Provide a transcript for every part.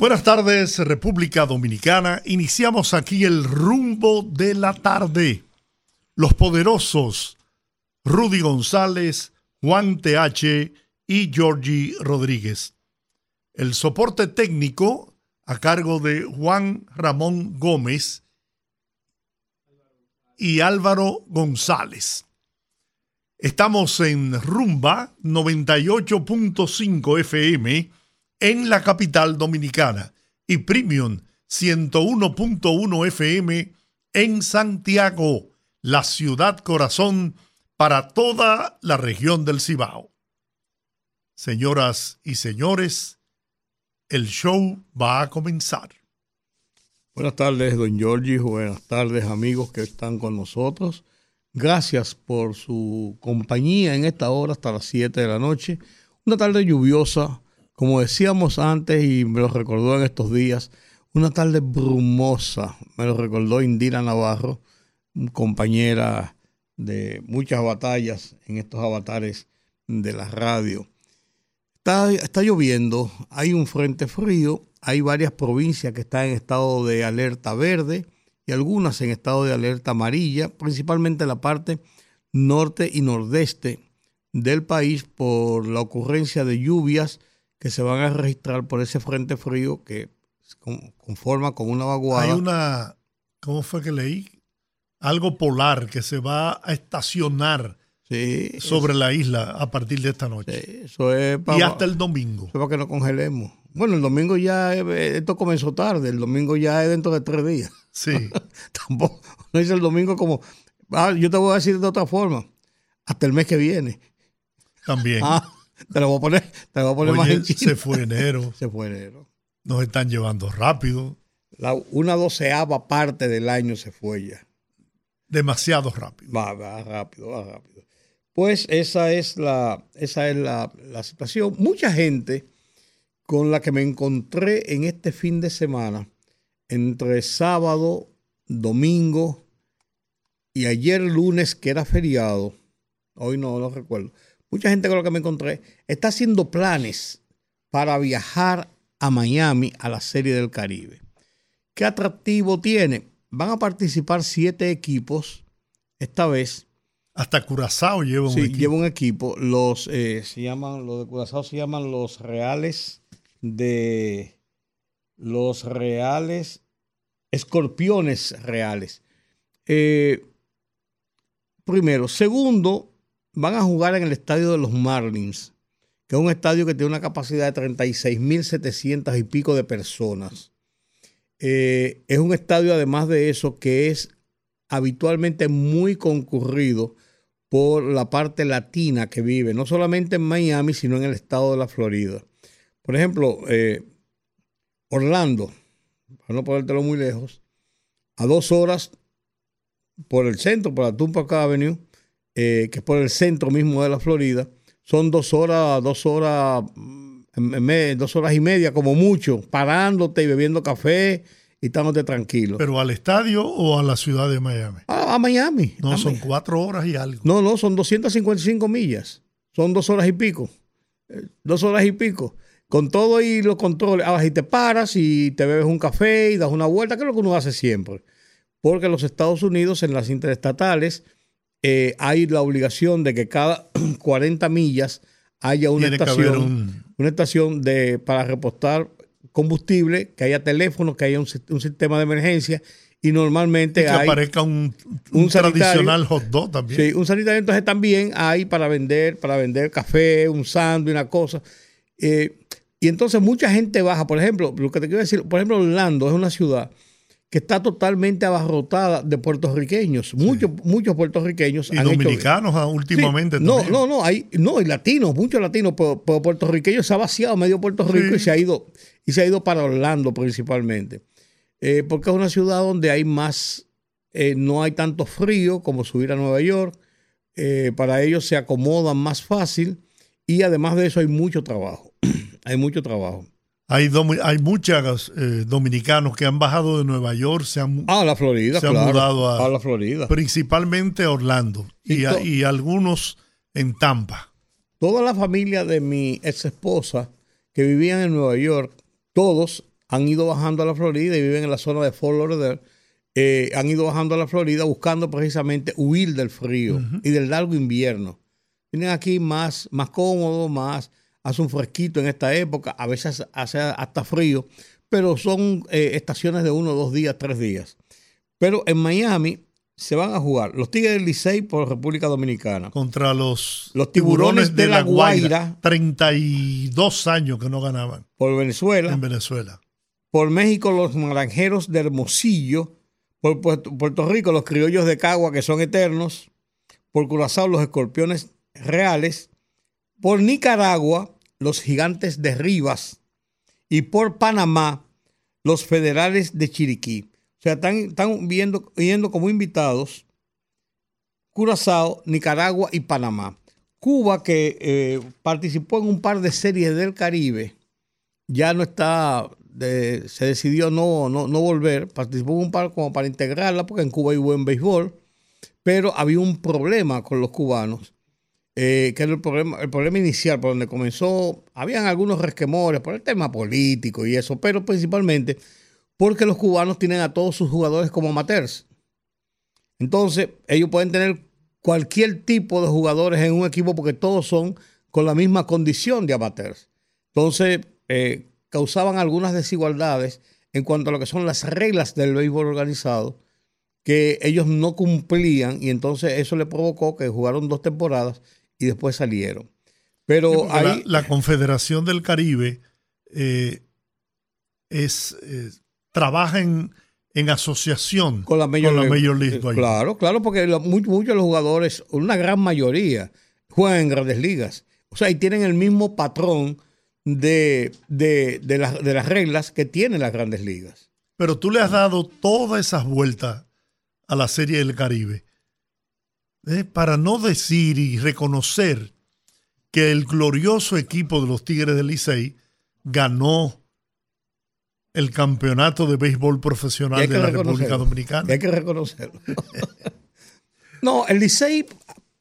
Buenas tardes, República Dominicana. Iniciamos aquí el rumbo de la tarde. Los poderosos Rudy González, Juan TH y Georgie Rodríguez. El soporte técnico a cargo de Juan Ramón Gómez y Álvaro González. Estamos en Rumba 98.5 FM en la capital dominicana y Premium 101.1 FM en Santiago, la ciudad corazón para toda la región del Cibao. Señoras y señores, el show va a comenzar. Buenas tardes, don Giorgi. Buenas tardes, amigos que están con nosotros. Gracias por su compañía en esta hora hasta las 7 de la noche. Una tarde lluviosa, como decíamos antes y me lo recordó en estos días, una tarde brumosa. Me lo recordó Indira Navarro, compañera de muchas batallas en estos avatares de la radio. Está, está lloviendo, hay un frente frío, hay varias provincias que están en estado de alerta verde y algunas en estado de alerta amarilla, principalmente la parte norte y nordeste del país por la ocurrencia de lluvias que se van a registrar por ese frente frío que conforma con una vaguada. Hay una, ¿cómo fue que leí? Algo polar que se va a estacionar sobre la isla a partir de esta noche. eso es y hasta el domingo. Eso para que no congelemos. Bueno, el domingo ya, eh, esto comenzó tarde, el domingo ya es dentro de tres días. Sí. Tampoco, no dice el domingo como, ah, yo te voy a decir de otra forma, hasta el mes que viene. También. Ah, te lo voy a poner, te lo voy a poner más en Se fue enero. Se fue enero. Nos están llevando rápido. La, una doceava parte del año se fue ya. Demasiado rápido. Va, va rápido, va rápido. Pues esa es la, esa es la, la situación. Mucha gente con la que me encontré en este fin de semana, entre sábado, domingo y ayer lunes, que era feriado, hoy no lo recuerdo, mucha gente con la que me encontré está haciendo planes para viajar a Miami a la Serie del Caribe. ¿Qué atractivo tiene? Van a participar siete equipos esta vez. Hasta Curazao lleva un equipo. lleva un equipo. Los, eh, se llaman, los de Curazao se llaman los Reales de los Reales, Escorpiones Reales. Eh, primero. Segundo, van a jugar en el estadio de los Marlins, que es un estadio que tiene una capacidad de 36.700 y pico de personas. Eh, es un estadio, además de eso, que es habitualmente muy concurrido por la parte latina que vive, no solamente en Miami, sino en el estado de la Florida. Por ejemplo, eh, Orlando, para no ponértelo muy lejos, a dos horas por el centro, por la Tupac Avenue, eh, que es por el centro mismo de la Florida, son dos horas, dos horas, mm, dos horas y media como mucho, parándote y bebiendo café y estándote tranquilo. ¿Pero al estadio o a la ciudad de Miami? A, Miami. No, son cuatro horas y algo. No, no, son 255 millas. Son dos horas y pico. Eh, dos horas y pico con todo y los controles, ahora si te paras y te bebes un café y das una vuelta, que es lo que uno hace siempre. Porque los Estados Unidos, en las interestatales, eh, hay la obligación de que cada 40 millas haya una estación, una estación de, para repostar combustible, que haya teléfono, que haya un, sistema de emergencia y normalmente que hay aparezca un, un, tradicional hot dog también. Sí, un sanitario entonces también hay para vender, para vender café, un sándwich, una cosa. Eh, y entonces mucha gente baja. Por ejemplo, lo que te quiero decir, por ejemplo, Orlando es una ciudad que está totalmente abarrotada de puertorriqueños. Muchos, muchos puertorriqueños. Y dominicanos ah, últimamente No, no, no, hay, no, y latinos, muchos latinos, pero, puertorriqueños se ha vaciado medio Puerto Rico y se ha ido, y se ha ido para Orlando principalmente. eh, porque es una ciudad donde hay más, eh, no hay tanto frío como subir a Nueva York. Eh, para ellos se acomodan más fácil y además de eso hay mucho trabajo. hay mucho trabajo. Hay, hay muchos dominicanos que han bajado de Nueva York, se han, a la Florida, se han mudado a, a, la Florida. Principalmente a Orlando y, y algunos en Tampa. Toda la familia de mi ex esposa que vivían en Nueva York, todos han ido bajando a la Florida y viven en la zona de Fort Lauderdale. Eh, han ido bajando a la Florida buscando precisamente huir del frío y del largo invierno. Tienen aquí más, más cómodo, más, hace un fresquito en esta época, a veces hace hasta frío, pero son eh, estaciones de uno, dos días, tres días. Pero en Miami se van a jugar los Tigres del Licey por República Dominicana. Contra los, los tiburones, de, la Guaira, 32 años que no ganaban. Por Venezuela. En Venezuela. Por México los Naranjeros de Hermosillo. Por Puerto Rico los Criollos de Cagua que son eternos. Por Curazao los Escorpiones Reales. Por Nicaragua los Gigantes de Rivas. Y por Panamá los Federales de Chiriquí. O sea, están, viendo, como invitados Curazao, Nicaragua y Panamá. Cuba, que eh, participó en un par de series del Caribe, ya no está, se decidió no, no, volver, participó en un par como para integrarla, porque en Cuba hay buen béisbol, pero había un problema con los cubanos, eh, que era el problema, el problema inicial, por donde comenzó, habían algunos resquemores por el tema político y eso, pero principalmente porque los cubanos tienen a todos sus jugadores como amateurs. Entonces, ellos pueden tener cualquier tipo de jugadores en un equipo porque todos son con la misma condición de amateurs. Entonces, eh, causaban algunas desigualdades en cuanto a lo que son las reglas del béisbol organizado que ellos no cumplían y entonces eso le provocó que jugaron dos temporadas y después salieron. Pero la, Confederación del Caribe eh, es, trabaja en, asociación con la Major, League. Claro, claro, porque muchos de los jugadores, una gran mayoría, juegan en grandes ligas. O sea, y tienen el mismo patrón de, de, de, las reglas que tienen las grandes ligas. Pero tú le has dado todas esas vueltas a la Serie del Caribe ¿eh? para no decir y reconocer que el glorioso equipo de los Tigres del Licey ganó el campeonato de béisbol profesional de la República Dominicana. hay que reconocerlo. no, el Licey,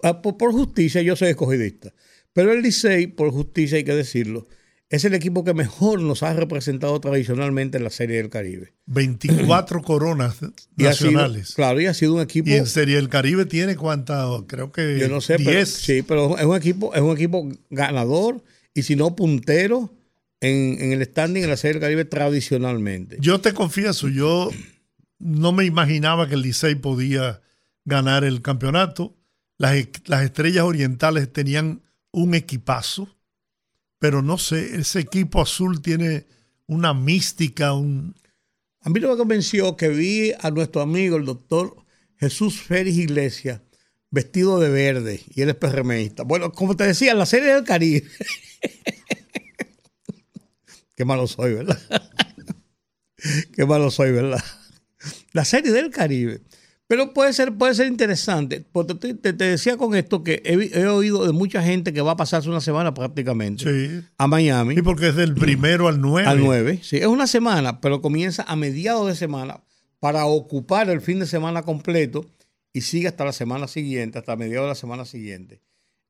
ah, por, justicia, yo soy escogidista, pero el Licey, por justicia hay que decirlo, es el equipo que mejor nos ha representado tradicionalmente en la Serie del Caribe. 24 coronas nacionales. claro, y ha sido un equipo. Y en Serie del Caribe tiene cuántas, creo que. Yo no sé, 10. sí, pero es un equipo, es un equipo ganador y si no puntero en, el standing en la Serie del Caribe tradicionalmente. Yo te confieso, yo no me imaginaba que el Licey podía ganar el campeonato. Las, las estrellas orientales tenían un equipazo, pero no sé, ese equipo azul tiene una mística, un... A mí que me convenció que vi a nuestro amigo, el doctor Jesús Félix Iglesias, vestido de verde, y él es PRMista. Bueno, como te decía, la Serie del Caribe Qué malo soy, ¿verdad? Qué malo soy, ¿verdad? La serie del Caribe. Pero puede ser, puede ser interesante. Porque te, decía con esto que he, oído de mucha gente que va a pasarse una semana prácticamente a Miami. Y porque es del primero al 9. Al 9, sí. Es una semana, pero comienza a mediados de semana para ocupar el fin de semana completo y sigue hasta la semana siguiente, hasta mediados de la semana siguiente.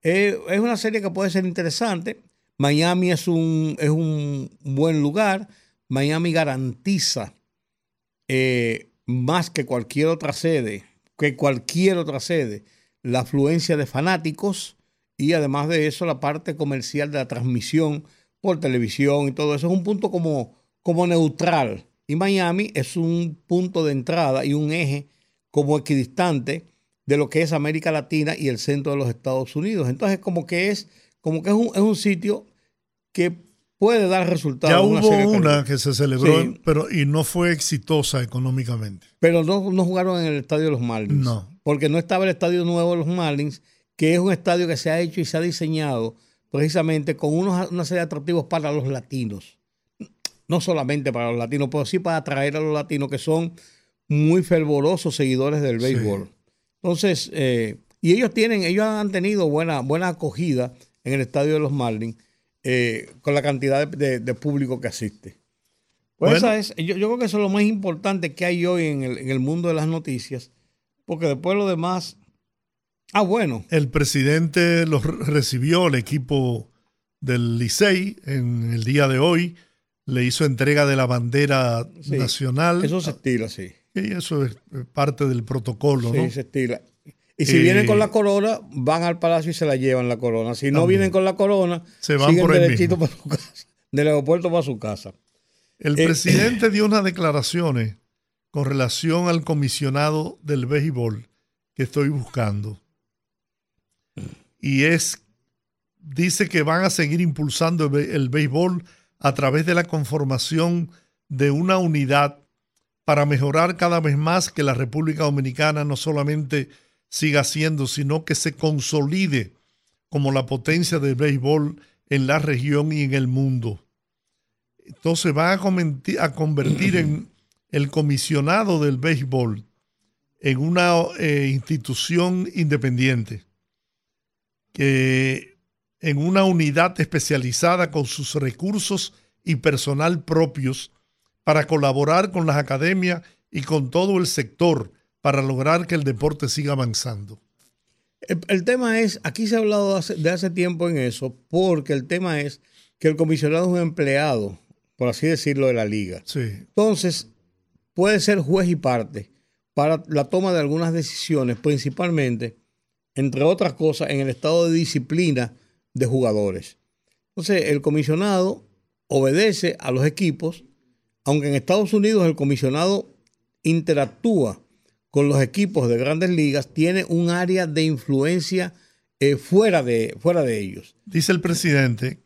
Eh, es una serie que puede ser interesante. Miami es un, es un buen lugar. Miami garantiza eh, más que cualquier otra sede, que cualquier otra sede, la afluencia de fanáticos y además de eso la parte comercial de la transmisión por televisión y todo eso es un punto como, como neutral. Y Miami es un punto de entrada y un eje como equidistante de lo que es América Latina y el centro de los Estados Unidos. Entonces como que es, como que es un, es un sitio que puede dar resultados. Ya hubo una que se celebró, pero y no fue exitosa económicamente. Pero no, no jugaron en el estadio de los Marlins. No. Porque no estaba el estadio nuevo de los Marlins, que es un estadio que se ha hecho y se ha diseñado precisamente con unos, una serie de atractivos para los latinos. no solamente para los latinos, pero sí para atraer a los latinos que son muy fervorosos seguidores del béisbol. Entonces, eh, y ellos tienen, ellos han tenido buena, buena acogida en el estadio de los Marlins eh, con la cantidad de, público que asiste. Pues esa es, yo, creo que eso es lo más importante que hay hoy en el, en el mundo de las noticias, porque después lo demás. Ah, bueno. El presidente los recibió, el equipo del Licey, en el día de hoy, le hizo entrega de la bandera nacional. Eso se estila, sí. Y eso es parte del protocolo, ¿no? Sí, se estila. Y si vienen con la corona, van al palacio y se la llevan la corona. Si no vienen con la corona, se van por derechito para su casa, del aeropuerto para su casa. El eh, presidente dio unas declaraciones con relación al comisionado del béisbol que estoy buscando. Y es, dice que van a seguir impulsando el béisbol a través de la conformación de una unidad para mejorar cada vez más que la República Dominicana no solamente siga siendo, sino que se consolide como la potencia del béisbol en la región y en el mundo. Entonces va a, convertir en el comisionado del béisbol en una eh, institución independiente, que en una unidad especializada con sus recursos y personal propios para colaborar con las academias y con todo el sector para lograr que el deporte siga avanzando? El, tema es, aquí se ha hablado de hace tiempo en eso, porque el tema es que el comisionado es un empleado, por así decirlo, de la liga. Sí. Entonces, puede ser juez y parte para la toma de algunas decisiones, principalmente, entre otras cosas, en el estado de disciplina de jugadores. Entonces, el comisionado obedece a los equipos, aunque en Estados Unidos el comisionado interactúa con los equipos de grandes ligas tiene un área de influencia eh, fuera, de, fuera de ellos. Dice el presidente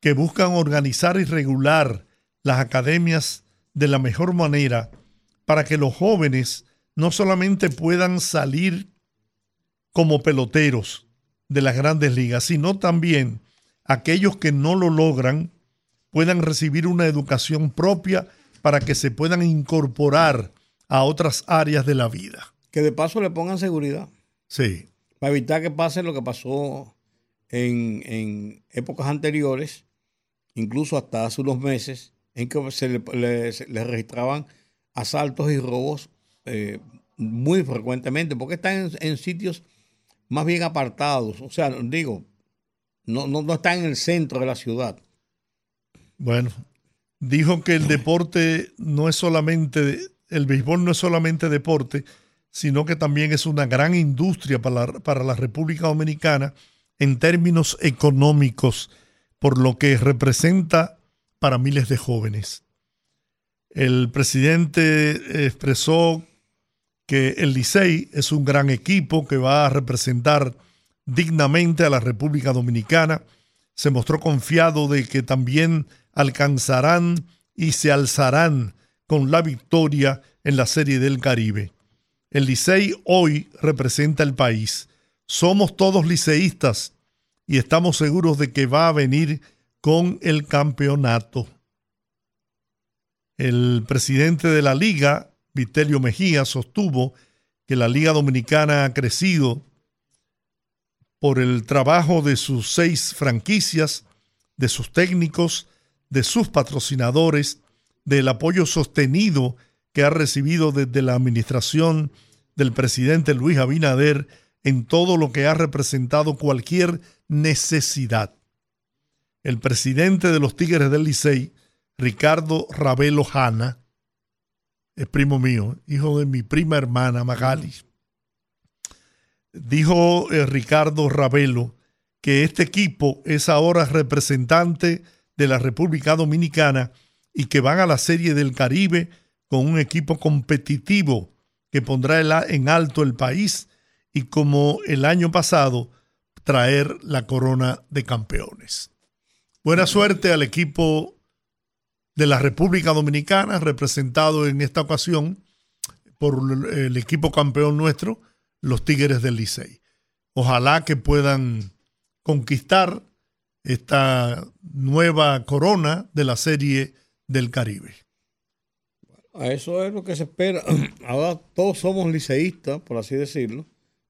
que buscan organizar y regular las academias de la mejor manera para que los jóvenes no solamente puedan salir como peloteros de las grandes ligas, sino también aquellos que no lo logran puedan recibir una educación propia para que se puedan incorporar a otras áreas de la vida. Que de paso le pongan seguridad. Sí. Para evitar que pase lo que pasó en, épocas anteriores, incluso hasta hace unos meses, en que se le, registraban asaltos y robos eh, muy frecuentemente, porque están en, sitios más bien apartados. O sea, digo, no, no, no están en el centro de la ciudad. Bueno, dijo que el deporte no es solamente el béisbol no es solamente deporte, sino que también es una gran industria para la, para la República Dominicana en términos económicos, por lo que representa para miles de jóvenes. El presidente expresó que el Licey es un gran equipo que va a representar dignamente a la República Dominicana. Se mostró confiado de que también alcanzarán y se alzarán con la victoria en la Serie del Caribe. El Licey hoy representa el país. Somos todos liceístas y estamos seguros de que va a venir con el campeonato. El presidente de la liga, Vitelio Mejía, sostuvo que la Liga Dominicana ha crecido por el trabajo de sus seis franquicias, de sus técnicos, de sus patrocinadores del apoyo sostenido que ha recibido desde la administración del presidente Luis Abinader en todo lo que ha representado cualquier necesidad. El presidente de los Tigres del Licey, Ricardo Ravelo Hanna, es primo mío, hijo de mi prima hermana Magali. Dijo eh, Ricardo Ravelo que este equipo es ahora representante de la República Dominicana y que van a la Serie del Caribe con un equipo competitivo que pondrá en alto el país y como el año pasado traer la corona de campeones. Buena suerte al equipo de la República Dominicana representado en esta ocasión por el equipo campeón nuestro, los Tigres del Licey. Ojalá que puedan conquistar esta nueva corona de la serie del Caribe. A eso es lo que se espera. Ahora todos somos liceístas, por así decirlo,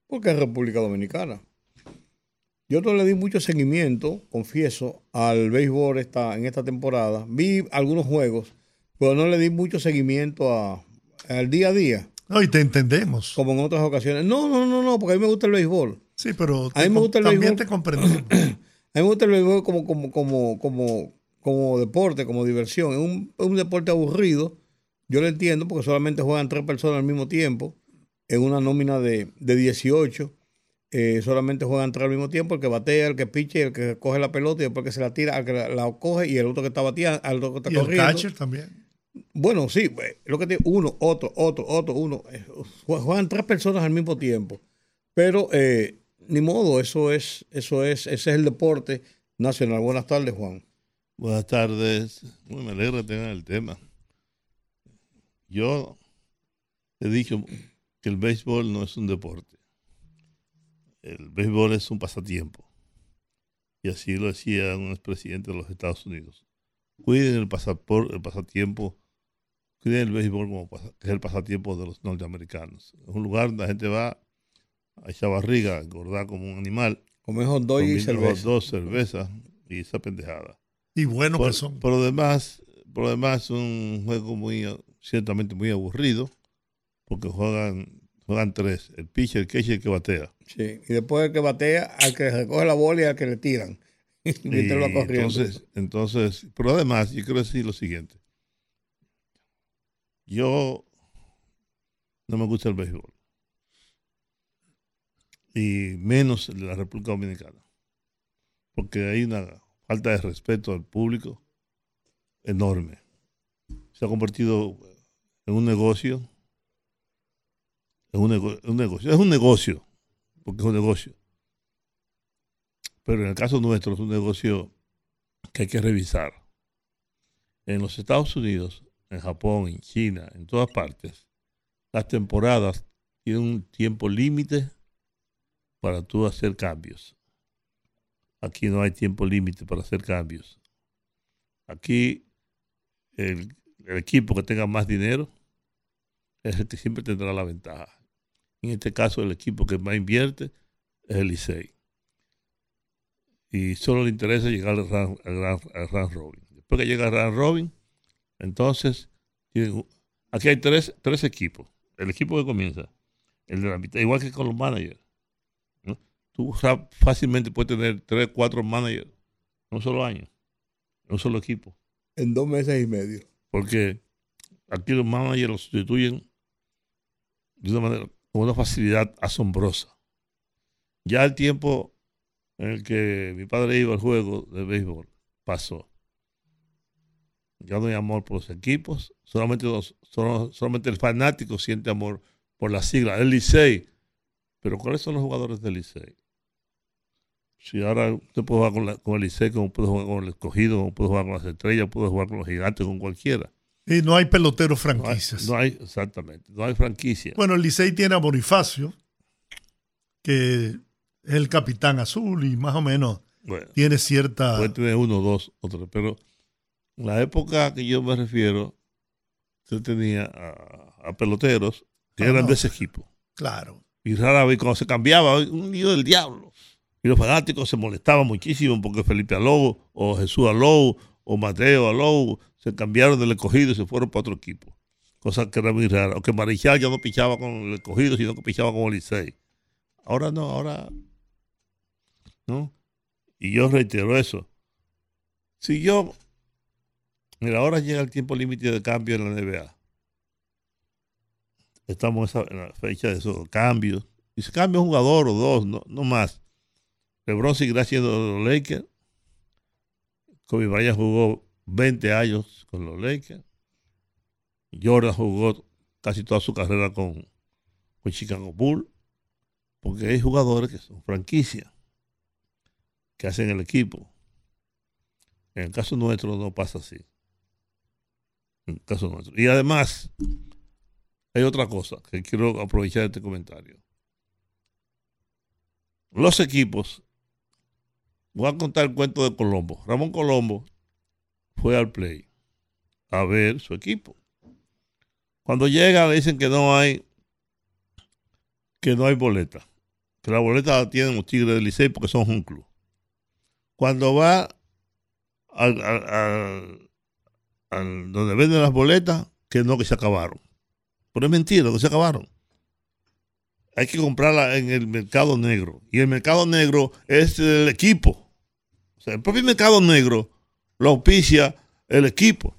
porque es República Dominicana. Yo no le di mucho seguimiento, confieso, al béisbol esta, en esta temporada. Vi algunos juegos, pero no le di mucho seguimiento a, al día a día. No, y te entendemos. Como en otras ocasiones. No, no, no, no, porque a mí me gusta el béisbol. Sí, pero a mí me gusta el también béisbol. te comprendemos. A mí me gusta el béisbol como, como, como, como, como deporte, como diversión. Es un, es un deporte aburrido. Yo lo entiendo porque solamente juegan tres personas al mismo tiempo en una nómina de, de 18. Eh, solamente juegan tres al mismo tiempo, el que batea, el que piche, el que coge la pelota y después que se la tira, al que la, la coge y el otro que está bateando, al otro que está y el corriendo. catcher también. Bueno, sí, pues, lo que tiene uno, otro, otro, otro, uno. eh, jue- Juegan tres personas al mismo tiempo. Pero eh, ni modo, eso es, eso es, ese es el deporte nacional. Buenas tardes, Juan. Buenas tardes. Muy me alegra tener el tema. Yo he dicho que el béisbol no es un deporte. El béisbol es un pasatiempo. Y así lo decía un expresidente de los Estados Unidos. Cuiden el, pasapor- el pasatiempo, cuiden el béisbol como que es el pasatiempo de los norteamericanos. Es un lugar donde la gente va a echar barriga, engordar como un animal, Como es hot dog y cerveza. hot dog, cerveza y esa pendejada. Y bueno Por, que son. por lo demás, por lo demás es un juego muy ciertamente muy aburrido porque juegan juegan tres, el pitcher, el catcher y el que batea. Sí. Y después el que batea, al que recoge la bola y al que le tiran. Va Y corriendo. entonces, entonces, pero además, yo quiero decir lo siguiente. Yo no me gusta el béisbol. Y menos el de la República Dominicana. Porque hay una falta de respeto al público enorme. Se ha convertido en un negocio. En un, nego- un negocio. Es un negocio. Porque es un negocio. Pero en el caso nuestro es un negocio que hay que revisar. En los Estados Unidos, en Japón, en China, en todas partes, las temporadas tienen un tiempo límite para tú hacer cambios. Aquí no hay tiempo límite para hacer cambios. Aquí el, equipo que tenga más dinero es el que siempre tendrá la ventaja. En este caso, el equipo que más invierte es el y solo le interesa llegar al round, al robin. Después que llega al round robin, entonces aquí hay tres, tres equipos. El equipo que comienza, el de la mitad, igual que con los managers. Tú fácilmente puedes tener tres, cuatro managers en un solo año, en un solo equipo. En dos meses y medio. Porque aquí los managers los sustituyen de una manera, con una facilidad asombrosa. Ya el tiempo en el que mi padre iba al juego de béisbol pasó. Ya no hay amor por los equipos, solamente, los- solo- solamente el fanático siente amor por la sigla, el Licey. Pero ¿cuáles son los jugadores del Licey? Si ahora usted puede jugar con, la- con el como puede jugar con el escogido, como puede jugar con las estrellas, puede jugar con los gigantes, con cualquiera. Y no hay peloteros No hay, franquicias. no hay- exactamente, no hay franquicia. Bueno, el Licey tiene a Bonifacio, que es el capitán azul y más o menos Bueno, tiene cierta... puede tener uno, dos, o tres, pero en la época que yo me refiero, usted tenía a, a peloteros que Ah, eran no. de ese equipo. Claro. Y rara vez cuando se cambiaba, un lío del diablo. Y los fanáticos se molestaban muchísimo porque Felipe Alou, o Jesús Alou, o Mateo Alou, se cambiaron del escogido y se fueron para otro equipo. Cosa que era muy rara. O que Marichal ya no pichaba con el escogido, sino que pichaba con el Licey. Ahora no, ahora. ¿No? Y yo reitero eso. Si yo. Mira, ahora llega el tiempo límite de cambio en la NBA. Estamos en, la fecha de esos cambios. Y se cambia un jugador o dos, no, no más. LeBron seguirá siendo los Lakers. Kobe Bryant jugó 20 años con los Lakers. Jordan jugó casi toda su carrera con, con Chicago Bulls. Porque hay jugadores que son franquicias, que hacen el equipo. En el caso nuestro no pasa así. En el caso nuestro. Y además, hay otra cosa que quiero aprovechar este comentario. Los equipos, voy a contar el cuento de Colombo. Ramón Colombo fue al play a ver su equipo. Cuando llega le dicen que no hay que no hay boleta. Que la boleta la tienen los Tigres del Licey porque son un club. Cuando va al- al- al- donde venden las boletas, que no, que se acabaron. Pero es mentira, que se acabaron. Hay que comprarla en el mercado negro. Y el mercado negro es el equipo. El propio mercado negro lo auspicia el equipo.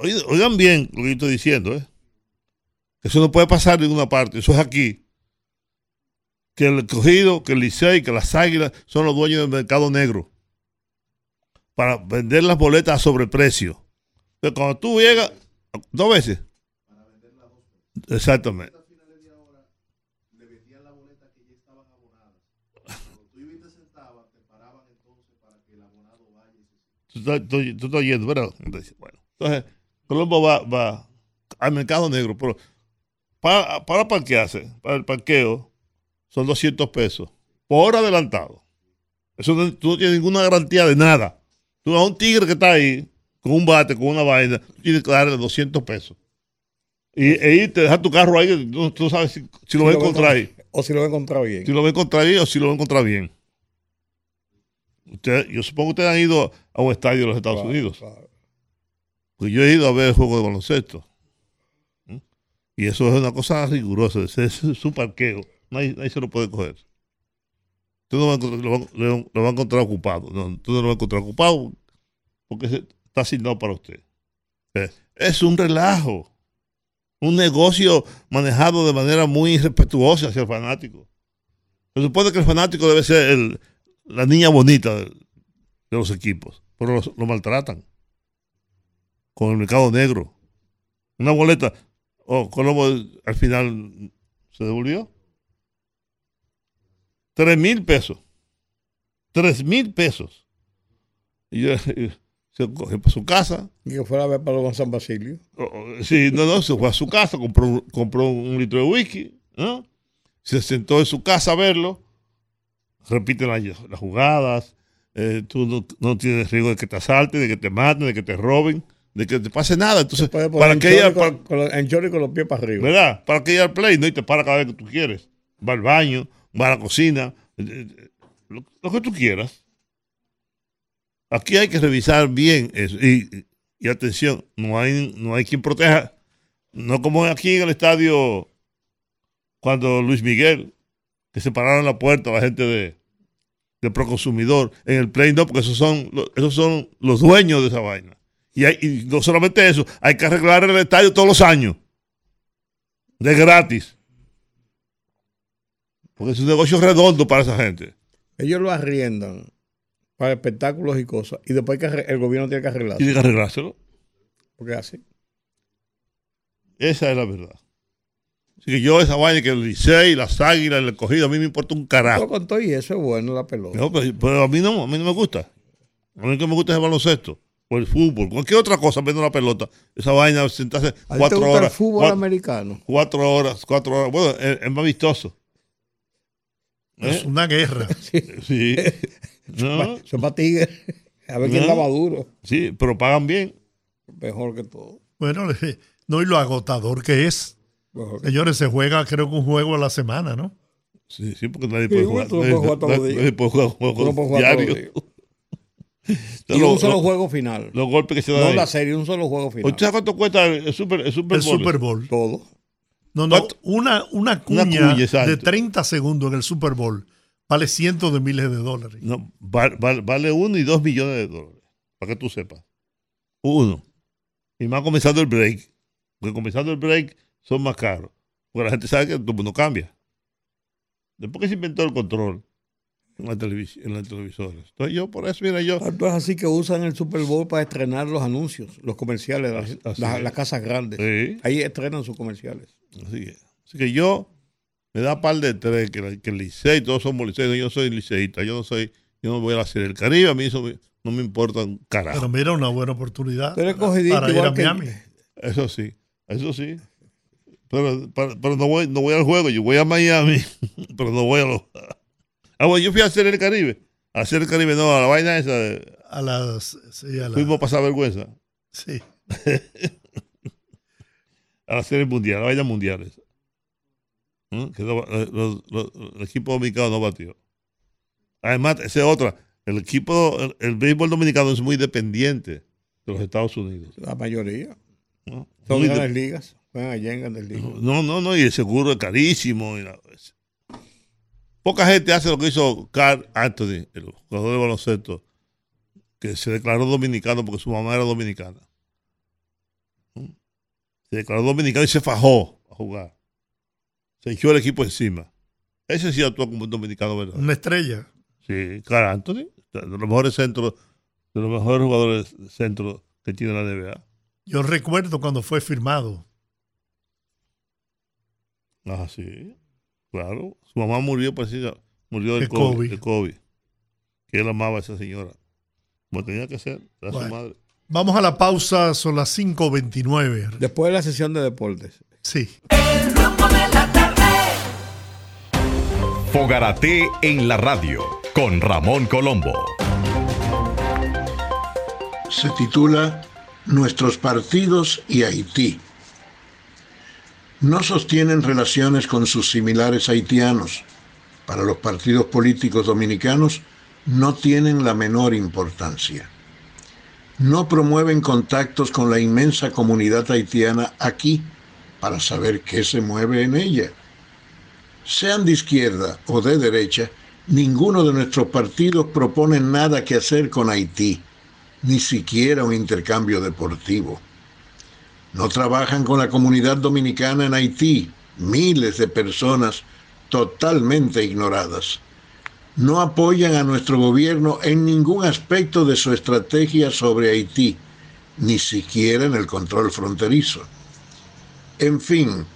Oigan, bien lo que yo estoy diciendo, ¿eh? Eso no puede pasar en ninguna parte. Eso es aquí. Que el cogido, que el Licey, que las águilas son los dueños del mercado negro. Para vender las boletas a sobreprecio. Pero cuando tú llegas, dos veces. Exactamente. Tú estás, oyendo, ¿verdad? Entonces, bueno. Entonces, Colombo va, va al mercado negro. Pero para, para parquearse, para el parqueo, son 200 pesos por adelantado. Eso no, tú no tienes ninguna garantía de nada. Tú a un tigre que está ahí, con un bate, con una vaina, tú tienes que darle 200 pesos. Y, e irte, dejar tu carro ahí, tú, tú sabes si, si lo vas a encontrar ahí. O si lo va a encontrar bien. Si lo va a encontrar ahí o si lo va a encontrar bien. Usted, yo supongo que ustedes han ido a un estadio de los Estados Claro, Unidos. claro. Pues yo he ido a ver juegos de baloncesto. ¿Mm? Y eso es una cosa rigurosa. Ese es su parqueo. Nadie, nadie se lo puede coger. Usted no va a encontrar- lo, va, lo- lo va a encontrar ocupado. No, usted no lo va a encontrar ocupado porque está asignado para usted. Eh, Es un relajo. Un negocio manejado de manera muy respetuosa hacia el fanático. Se supone que el fanático debe ser el- la niña bonita de, los equipos, pero los- lo maltratan con el mercado negro. Una boleta, oh, Colombo al final se devolvió. Tres mil pesos. Tres mil pesos. Y yo- se coge para su casa. Y que fuera a ver Paloma San Basilio. Oh, oh, Sí, no, no, se fue a su casa, compró, un- compró un litro de whisky, ¿no? Se sentó en su casa a verlo, repite las, las jugadas, eh, tú no, no tienes riesgo de que te asalten, de que te maten, de que te roben, de que te pase nada. Entonces, para en que ella, chori con, con los- en chori con los pies para arriba. ¿verdad? Para que ella al play, ¿no? Y te para cada vez que tú quieres. Va al baño, va a la cocina, eh, eh, lo, lo que tú quieras. Aquí hay que revisar bien eso. Y, y atención, no hay, no hay quien proteja. No como aquí en el estadio, cuando Luis Miguel, que se pararon la puerta a la gente de, de Proconsumidor. En el play no, porque esos son, esos son los dueños de esa vaina. Y, hay- y no solamente eso, hay que arreglar el estadio todos los años de gratis. Porque es un negocio redondo para esa gente. Ellos lo arriendan para espectáculos y cosas. Y después que el gobierno tiene que arreglarlo. Tiene que arreglárselo. Porque así. Esa es la verdad. Así que yo esa vaina que el Licey, las águilas, el escogido, a mí me importa un Lo carajo. contó y eso es bueno la pelota. No, pero, pero a mí no, a mí no me gusta. A mí que me gusta es el baloncesto. O el fútbol, cualquier otra cosa, menos la pelota. Esa vaina, sentarse ¿A ti te cuatro gusta horas. el fútbol cuatro, americano? cuatro horas, cuatro horas. Bueno, es, es más vistoso. Es ¿Eh? una guerra. Sí. No, Son para tigres. A ver quién No. la maduro. sí, pero pagan bien. Mejor que todo. Bueno, le- no, y lo agotador que es. Señores, se juega creo que un juego a la semana, ¿no? Sí, sí, porque nadie puede jugar. tú no jugar todos los días. nadie puede jugar juegos diarios. Y un solo juego final. Los golpes que se dan. No ahí. la serie, un solo juego final. ¿Usted sabe cuánto cuesta el Super, el Super El Bowl? Super Bowl. Todo. No, no, una, una Una cuña, de 30 segundos en el Super Bowl vale cientos de miles de dólares. No, va- va- vale uno y dos millones de dólares. Para que tú sepas. Uno. Y más comenzando el break. Porque comenzando el break son más caros. Porque la gente sabe que todo el mundo cambia. Después que se inventó el control en la televisión, en los televisores. Entonces yo, por eso, mira, yo. Tanto es así que usan el Super Bowl para estrenar los anuncios, los comerciales, las, Así- así las- las casas grandes. Sí. Ahí estrenan sus comerciales. Así que, así que yo me da par de tres, que, que el Licey, todos somos liceístas, yo soy liceísta, yo no soy, yo no voy a la Serie del Caribe, a mí eso me- no me importa un carajo. Pero mira, una buena oportunidad para, cogidito para ir a que- Miami. Eso sí, eso sí. Pero, pero, pero no, voy, no voy al juego, yo voy a Miami, pero no voy a los... Ah, bueno, yo fui a hacer el Caribe. A hacer el Caribe, no, a la vaina esa. de- A las, sí, a la- Fuimos a pasar vergüenza. sí. a la serie mundial, a la vaina mundiales. ¿Mm? Que no- eh, los- los- el equipo dominicano no batió. Además, esa es otra. El equipo, el, el béisbol dominicano es muy dependiente de los Estados Unidos. La mayoría. ¿no? Son Muy grandes ligas. Juegan allá en grandes ligas. no, no, no, y el seguro es carísimo. y la- Poca gente hace lo que hizo Carl Anthony, el jugador de baloncesto, que se declaró dominicano porque su mamá era dominicana. ¿Mm? Se declaró dominicano y se fajó a jugar. Se echó el equipo encima. Ese sí actuó como un dominicano, ¿verdad? Una estrella. Sí, Carl Anthony, de los mejores centros, de los mejores jugadores de centro que tiene la NBA. Yo recuerdo cuando fue firmado. Ah, sí, claro. Su mamá murió, parecía, murió del De COVID, COVID. de COVID. Que él amaba a esa señora. Como tenía que ser, era su madre. Vamos a la pausa, son las 5.29. Después de la sesión de deportes. Sí. El rumbo de la tarde. Fogarate en la radio con Ramón Colombo. se titula Nuestros partidos y Haití. No sostienen relaciones con sus similares haitianos. Para los partidos políticos dominicanos no tienen la menor importancia. No promueven contactos con la inmensa comunidad haitiana aquí para saber qué se mueve en ella. Sean de izquierda o de derecha, ninguno de nuestros partidos propone nada que hacer con Haití ni siquiera un intercambio deportivo. No trabajan con la comunidad dominicana en Haití, miles de personas totalmente ignoradas. No apoyan a nuestro gobierno en ningún aspecto de su estrategia sobre Haití, ni siquiera en el control fronterizo. En fin,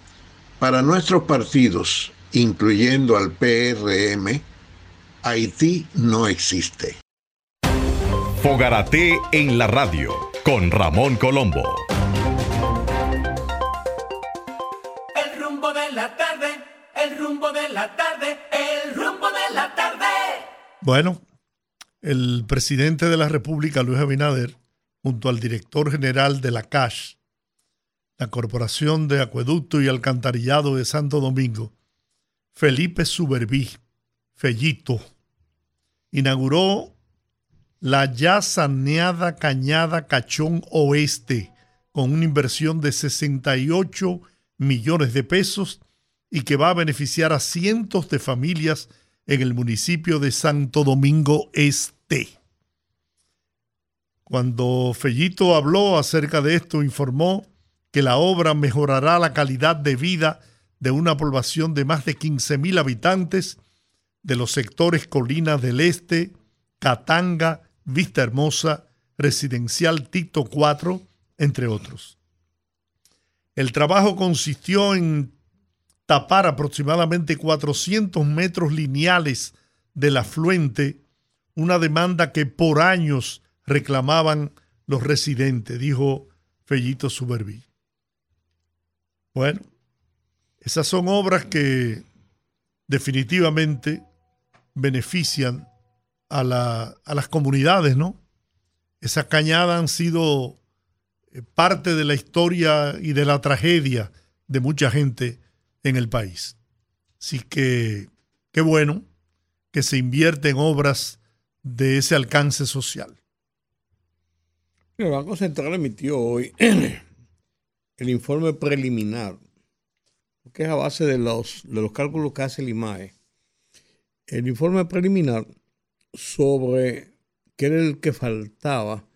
para nuestros partidos, incluyendo al PRM, Haití no existe. Fogarate en la radio con Ramón Colombo. El rumbo de la tarde. El rumbo de la tarde. Bueno, el presidente de la República, Luis Abinader, junto al director general de la CASH, la Corporación de Acueducto y Alcantarillado de Santo Domingo, Felipe Suberví, Fellito, inauguró la ya saneada Cañada Cachón Oeste con una inversión de 68 millones de pesos y que va a beneficiar a cientos de familias en el municipio de Santo Domingo Este. Cuando Fellito habló acerca de esto, informó que la obra mejorará la calidad de vida de una población de más de 15 mil habitantes de los sectores Colinas del Este, Catanga, Vista Hermosa, Residencial Tito 4, entre otros. El trabajo consistió en tapar aproximadamente 400 metros lineales del afluente, una demanda que por años reclamaban los residentes, dijo Fellito Suberví. Bueno, esas son obras que definitivamente benefician a, a las comunidades, ¿no? Esas cañadas han sido eh, parte de la historia y de la tragedia de mucha gente en el país. Así que qué bueno que se invierte en obras de ese alcance social. El Banco Central emitió hoy el informe preliminar, que es a base de los, de los cálculos que hace el IMAE. El informe preliminar sobre qué era el que faltaba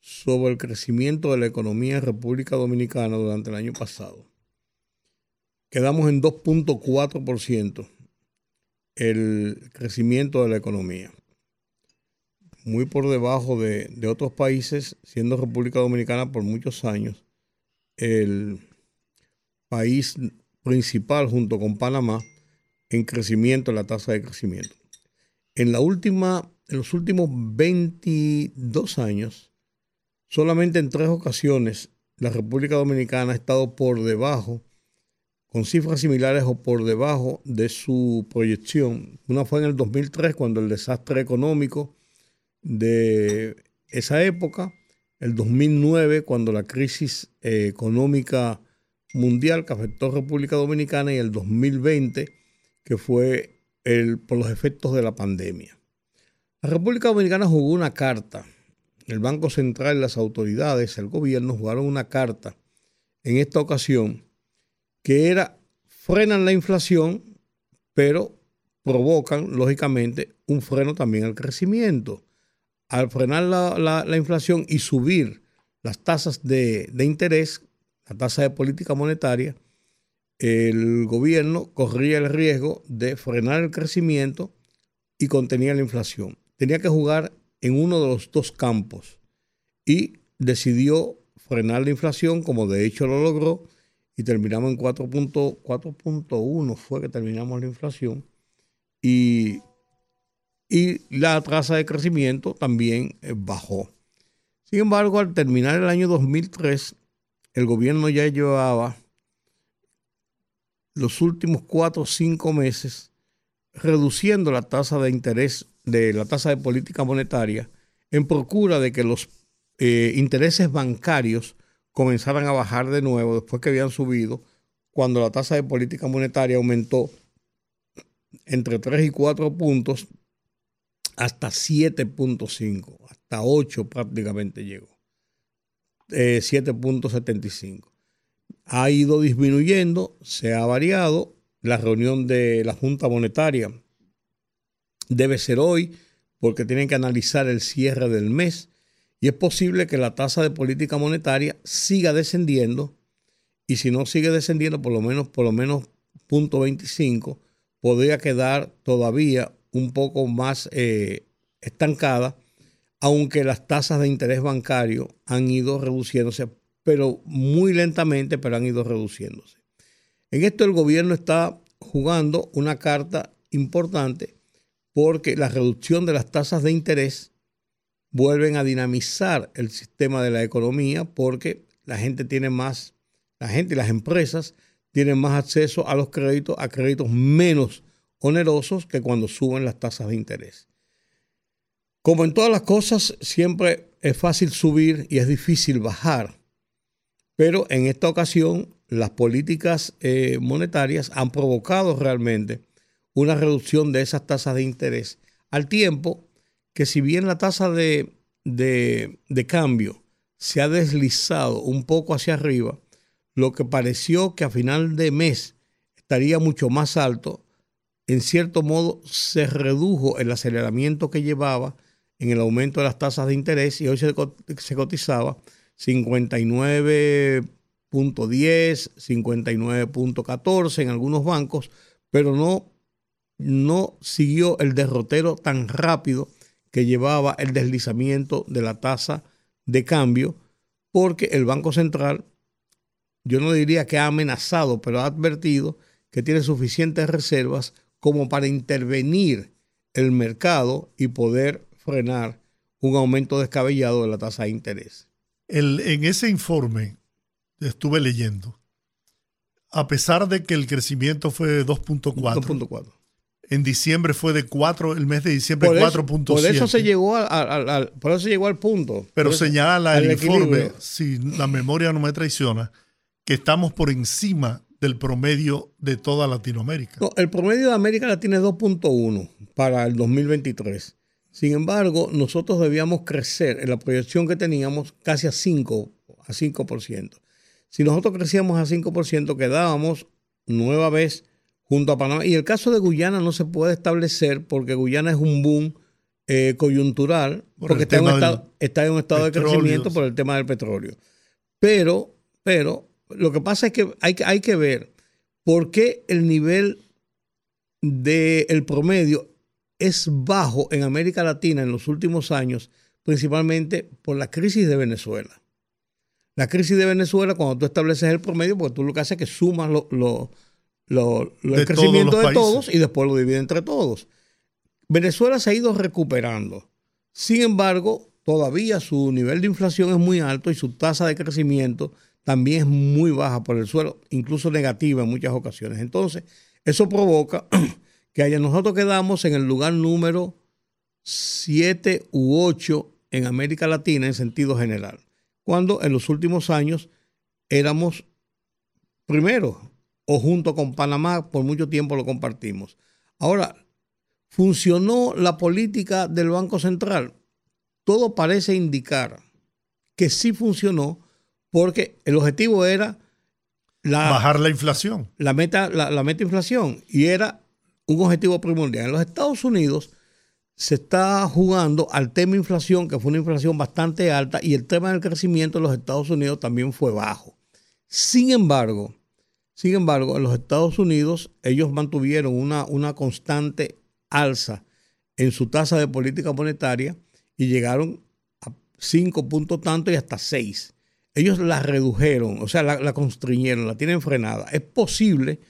sobre el crecimiento de la economía en República Dominicana durante el año pasado. Quedamos en 2.4% el crecimiento de la economía muy por debajo de, de otros países, siendo República Dominicana por muchos años el país principal junto con Panamá en crecimiento, en la tasa de crecimiento. En, la última, en los últimos 22 años, solamente en tres ocasiones la República Dominicana ha estado por debajo, con cifras similares o por debajo de su proyección. Una fue en el 2003, cuando el desastre económico de esa época el 2009 cuando la crisis eh, económica mundial que afectó a República Dominicana y el 2020 que fue el, por los efectos de la pandemia. La República Dominicana jugó una carta, el Banco Central, las autoridades, el gobierno jugaron una carta en esta ocasión que era frenan la inflación, pero provocan, lógicamente, un freno también al crecimiento. Al frenar la, inflación y subir las tasas de, de interés, la tasa de política monetaria, el gobierno corría el riesgo de frenar el crecimiento y contenía la inflación. Tenía que jugar en uno de los dos campos y decidió frenar la inflación, como de hecho lo logró, terminamos en 4.1 fue que terminamos la inflación. Y, y la tasa de crecimiento también eh, bajó. Sin embargo, al terminar el año 2003, el gobierno ya llevaba los últimos cuatro o cinco meses reduciendo la tasa de interés de la tasa de política monetaria en procura de que los eh, intereses bancarios comenzaran a bajar de nuevo después que habían subido cuando la tasa de política monetaria aumentó entre 3 y 4 puntos hasta 7.5, hasta 8 prácticamente llegó, 7.75. Eh, ha ido disminuyendo, se ha variado. La reunión de la Junta Monetaria debe ser hoy porque tienen que analizar el cierre del mes y es posible que la tasa de política monetaria siga descendiendo y si no sigue descendiendo por lo menos por lo menos 0.25 podría quedar todavía un poco más eh, estancada aunque las tasas de interés bancario han ido reduciéndose pero muy lentamente, pero han ido reduciéndose. En esto el gobierno está jugando una carta importante porque la reducción de las tasas de interés vuelven a dinamizar el sistema de la economía porque la gente tiene más, la gente y las empresas tienen más acceso a los créditos, a créditos menos onerosos que cuando suben las tasas de interés. Como en todas las cosas, siempre es fácil subir y es difícil bajar. Pero en esta ocasión, las políticas eh, monetarias han provocado realmente una reducción de esas tasas de interés, al tiempo que si bien la tasa de, de cambio se ha deslizado un poco hacia arriba, lo que pareció que a final de mes estaría mucho más alto, en cierto modo se redujo el aceleramiento que llevaba en el aumento de las tasas de interés y hoy se, se cotizaba 59.10, 59.14 en algunos bancos, pero no, no siguió el derrotero tan rápido que llevaba el deslizamiento de la tasa de cambio, porque el Banco Central, yo no diría que ha amenazado, pero ha advertido que tiene suficientes reservas como para intervenir el mercado y poder frenar un aumento descabellado de la tasa de interés. En ese informe estuve leyendo, a pesar de que el crecimiento fue de 2.4, en diciembre fue de 4, el mes de diciembre 4.7. Por eso se llegó al, por eso se llegó al punto. Pero señala el informe, si la memoria no me traiciona, que estamos por encima del promedio de toda Latinoamérica. No, el promedio de América Latina es 2.1 para el 2023. Sin embargo, nosotros debíamos crecer en la proyección que teníamos casi a 5, a 5%. Si nosotros crecíamos a 5%, quedábamos nueva vez junto a Panamá. Y el caso de Guyana no se puede establecer porque Guyana es un boom eh, coyuntural, porque está en, un estado, está en, un estado, de crecimiento por el tema del petróleo. Pero, pero lo que pasa es que hay, hay que ver por qué el nivel del promedio es bajo en América Latina en los últimos años, principalmente por la crisis de Venezuela. La crisis de Venezuela, cuando tú estableces el promedio, porque tú lo que haces es que sumas lo, el crecimiento de todos y después lo divides entre todos. Venezuela se ha ido recuperando. Sin embargo, todavía su nivel de inflación es muy alto y su tasa de crecimiento también es muy baja por el suelo, incluso negativa en muchas ocasiones. Entonces, eso provoca que allá nosotros quedamos en el lugar número 7 u 8 en América Latina en sentido general. cuando en los últimos años éramos primero o junto con Panamá, por mucho tiempo lo compartimos. Ahora, ¿funcionó la política del Banco Central? Todo parece indicar que sí funcionó porque el objetivo era la, Bajar la inflación. la meta, la, la meta inflación y era un objetivo primordial. En los Estados Unidos se está jugando al tema inflación, que fue una inflación bastante alta, y el tema del crecimiento en los Estados Unidos también fue bajo. Sin embargo, sin embargo, en los Estados Unidos ellos mantuvieron una, una constante alza en su tasa de política monetaria y llegaron a 5 puntos tanto y hasta 6. Ellos la redujeron, o sea, la, la constriñeron, la tienen frenada. Es posible,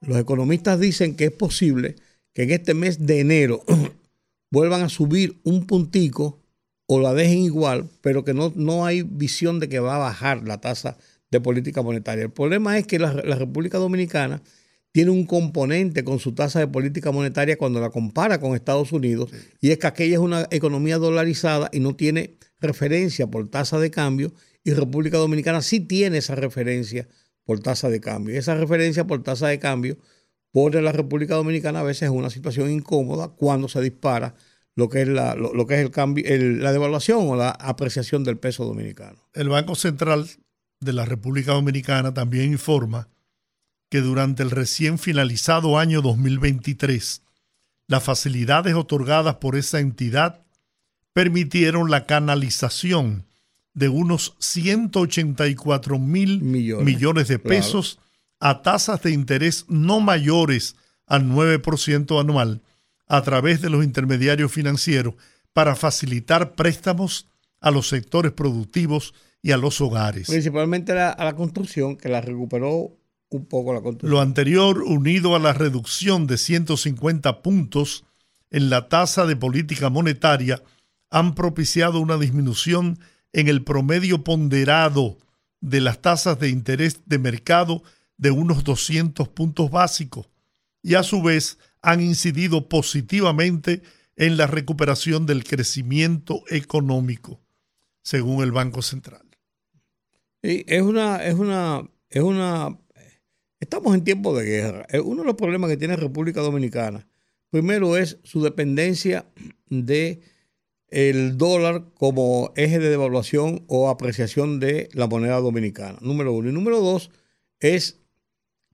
los economistas dicen que es posible que en este mes de enero vuelvan a subir un puntico o la dejen igual, pero que no, no hay visión de que va a bajar la tasa de política monetaria. El problema es que la, la República Dominicana tiene un componente con su tasa de política monetaria cuando la compara con Estados Unidos, y es que aquella es una economía dolarizada y no tiene referencia por tasa de cambio, y República Dominicana sí tiene esa referencia por tasa de cambio. Y esa referencia por tasa de cambio pone a la República Dominicana a veces en una situación incómoda cuando se dispara lo que es la, lo, lo que es el cambio, el- la devaluación o la apreciación del peso dominicano. El Banco Central de la República Dominicana también informa que durante el recién finalizado año 2023, las facilidades otorgadas por esa entidad permitieron la canalización de unos 184 mil Millones, millones, de claro. pesos a tasas de interés no mayores al 9% anual a través de los intermediarios financieros para facilitar préstamos a los sectores productivos y a los hogares. Principalmente la- a la construcción, que la recuperó un poco la construcción. Lo anterior, unido a la reducción de 150 puntos en la tasa de política monetaria, han propiciado una disminución en el promedio ponderado de las tasas de interés de mercado de unos 200 puntos básicos y a su vez han incidido positivamente en la recuperación del crecimiento económico, según el Banco Central. Sí, es una, es una, es una, estamos en tiempo de guerra. Eh, Uno de los problemas que tiene República Dominicana, primero es su dependencia de el dólar como eje de devaluación o apreciación de la moneda dominicana. Número uno. Y número dos es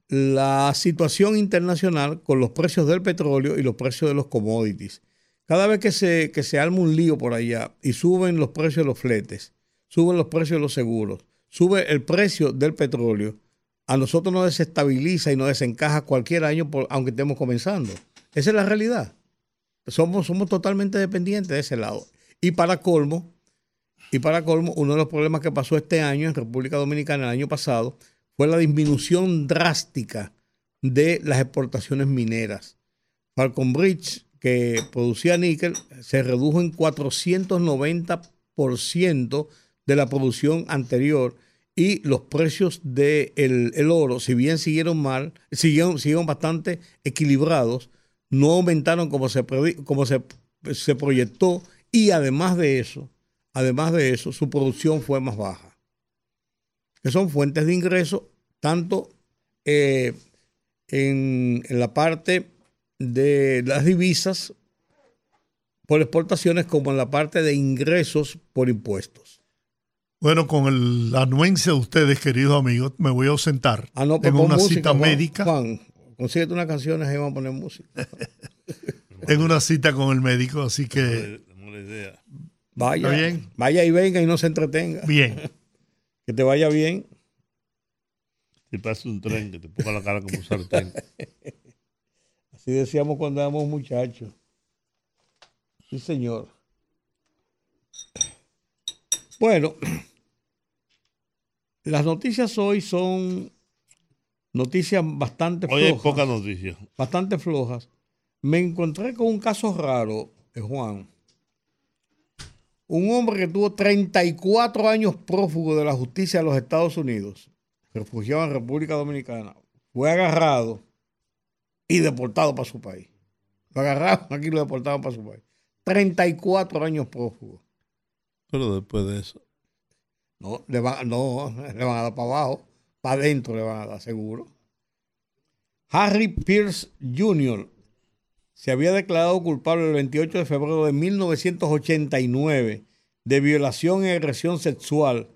la situación internacional con los precios del petróleo y los precios de los commodities. Cada vez que se, que se arma un lío por allá y suben los precios de los fletes, suben los precios de los seguros, sube el precio del petróleo, a nosotros nos desestabiliza y nos desencaja cualquier año, aunque estemos comenzando. Esa es la realidad. Somos, somos totalmente dependientes de ese lado. Y para colmo, y para colmo, uno de los problemas que pasó este año en República Dominicana, el año pasado, fue la disminución drástica de las exportaciones mineras. Falcon Bridge, que producía níquel, se redujo en 490% de la producción anterior y los precios del el oro, si bien siguieron mal, siguieron, siguieron bastante equilibrados, no aumentaron como se, como se, se proyectó y además de eso, además de eso, su producción fue más baja. Que son fuentes de ingreso tanto eh, en, en la parte de las divisas por exportaciones como en la parte de ingresos por impuestos. Bueno, con el- la anuencia de ustedes, queridos amigos, me voy a ausentar. Ah, no, pues Tengo una música, cita Juan. médica. Juan, consíguete unas canciones y vamos a poner música. Tengo una cita con el médico, así que idea. Vaya, bien. vaya y venga y no se entretenga. bien. Que te vaya bien. Si pasa un tren que te ponga la cara como un sartén. Así decíamos cuando éramos muchachos. Sí, señor. Bueno, las noticias hoy son noticias bastante Hoy hay flojas. pocas noticias. bastante flojas. Me encontré con un caso raro, Juan. Un hombre que tuvo 34 años prófugo de la justicia de los Estados Unidos, refugiado en República Dominicana, fue agarrado y deportado para su país. Lo agarraron aquí y lo deportaron para su país. 34 años prófugo. Pero después de eso. No, le van, no, le van a dar para abajo, para adentro le van a dar seguro. Harry Pierce Jr. se había declarado culpable el 28 de febrero de 1989 de violación y agresión sexual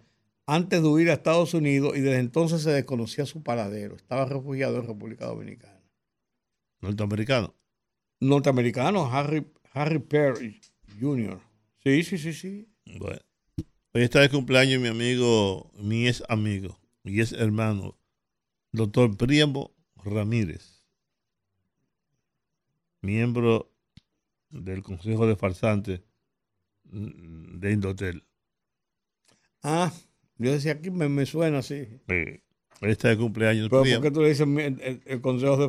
antes de huir a Estados Unidos y desde entonces se desconocía su paradero. Estaba refugiado en República Dominicana. Norteamericano. Norteamericano, Harry, Harry Pierce Jr. Sí, sí, sí, sí. Bueno. Hoy está de cumpleaños mi amigo, mi ex amigo, mi ex hermano, doctor Priamo Ramírez, miembro del Consejo de Farsantes de Indotel. Ah, yo decía aquí me, me suena así. Hoy está de cumpleaños Pero ¿por qué tú le dices el, el- el consejo de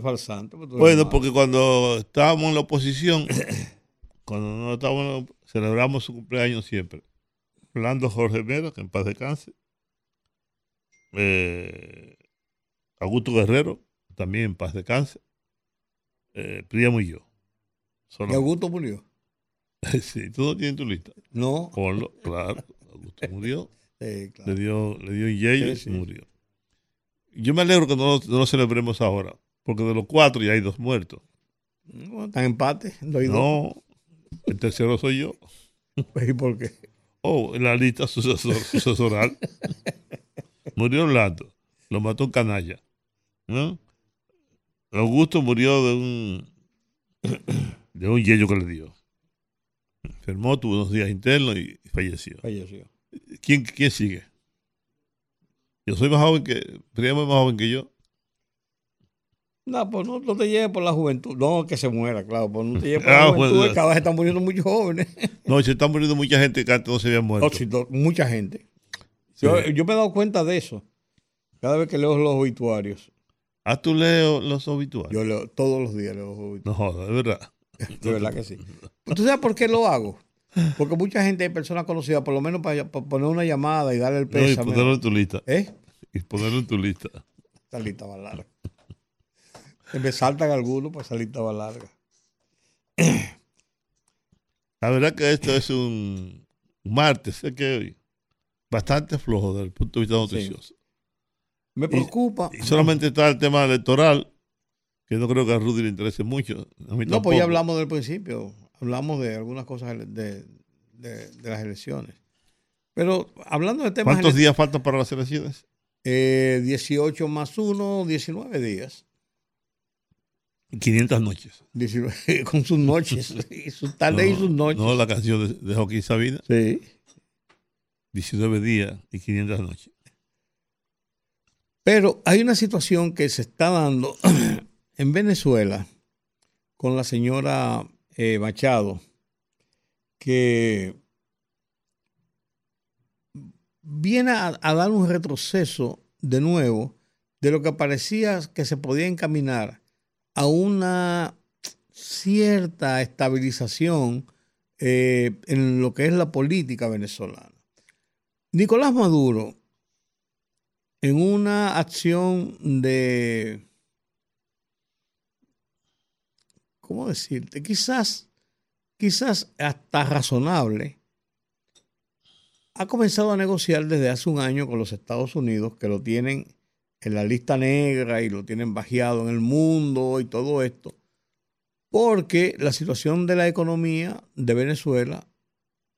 eres Bueno, porque cuando estábamos en la oposición, cuando no estábamos, celebramos su cumpleaños siempre. Orlando Jorge Mera, que en paz descanse. Eh, Augusto Guerrero, también en paz descanse. Eh, Príamo y yo. ¿Y Solo- Augusto murió? sí, tú no tienes tu lista. No. Ponlo, claro. Augusto murió. Sí, claro. Le dio, le dio yello Sí, sí. y murió. Yo me alegro que no lo, no lo celebremos ahora, porque de los cuatro ya hay dos muertos. No, Están empate. y dos. No, el tercero soy yo. ¿Y por qué? Oh, en la lista sucesor- sucesoral. murió Orlando, lo mató un canalla. ¿no? Augusto murió de un de un yello que le dio. Enfermó, tuvo unos días internos y falleció. Falleció. ¿Quién, quién sigue? Yo soy más joven que, Príamo es más joven que yo. No, pues no, no te lleves por la juventud. No, que se muera, claro. Pues no te lleves por Ah, la juventud. bueno. que Cada vez están muriendo muchos jóvenes. No, se están muriendo mucha gente que antes no se había muerto. Mucha gente. Sí. Yo, yo me he dado cuenta de eso. Cada vez que leo los obituarios. Ah, tú leo los obituarios. Yo leo todos los días leo los obituarios. No de verdad. De verdad que sí. ¿Tú sabes por qué lo hago? Porque mucha gente, hay personas conocidas, por lo menos para, para poner una llamada y darle el No, y pésame. ponerlo en tu lista. ¿Eh? Y ponerlo en tu lista. Esta lista va larga. Me saltan algunos, esa lista va larga. La verdad que esto es un martes, es que hoy, bastante flojo desde el punto de vista noticioso. Me preocupa. Y solamente está el tema electoral, que no creo que a Rudy le interese mucho. A mí No, pues ya hablamos del principio. Hablamos de algunas cosas de, de- de las elecciones. Pero hablando de temas. ¿Cuántos días faltan para las elecciones? Eh, 18 más 1, 19 días. 500 noches. 19 con sus noches, y sus tardes y No, sus noches. No, la canción de, de Joaquín Sabina, Sí. 19 días y 500 noches. Pero hay una situación que se está dando en Venezuela con la señora eh, Machado, que viene a, a dar un retroceso de nuevo de lo que parecía que se podía encaminar a una cierta estabilización eh, en lo que es la política venezolana. Nicolás Maduro, en una acción de, ¿cómo decirte? Quizás, quizás hasta razonable, ha comenzado a negociar desde hace un año con los Estados Unidos, que lo tienen en la lista negra y lo tienen bajeado en el mundo y todo esto, porque la situación de la economía de Venezuela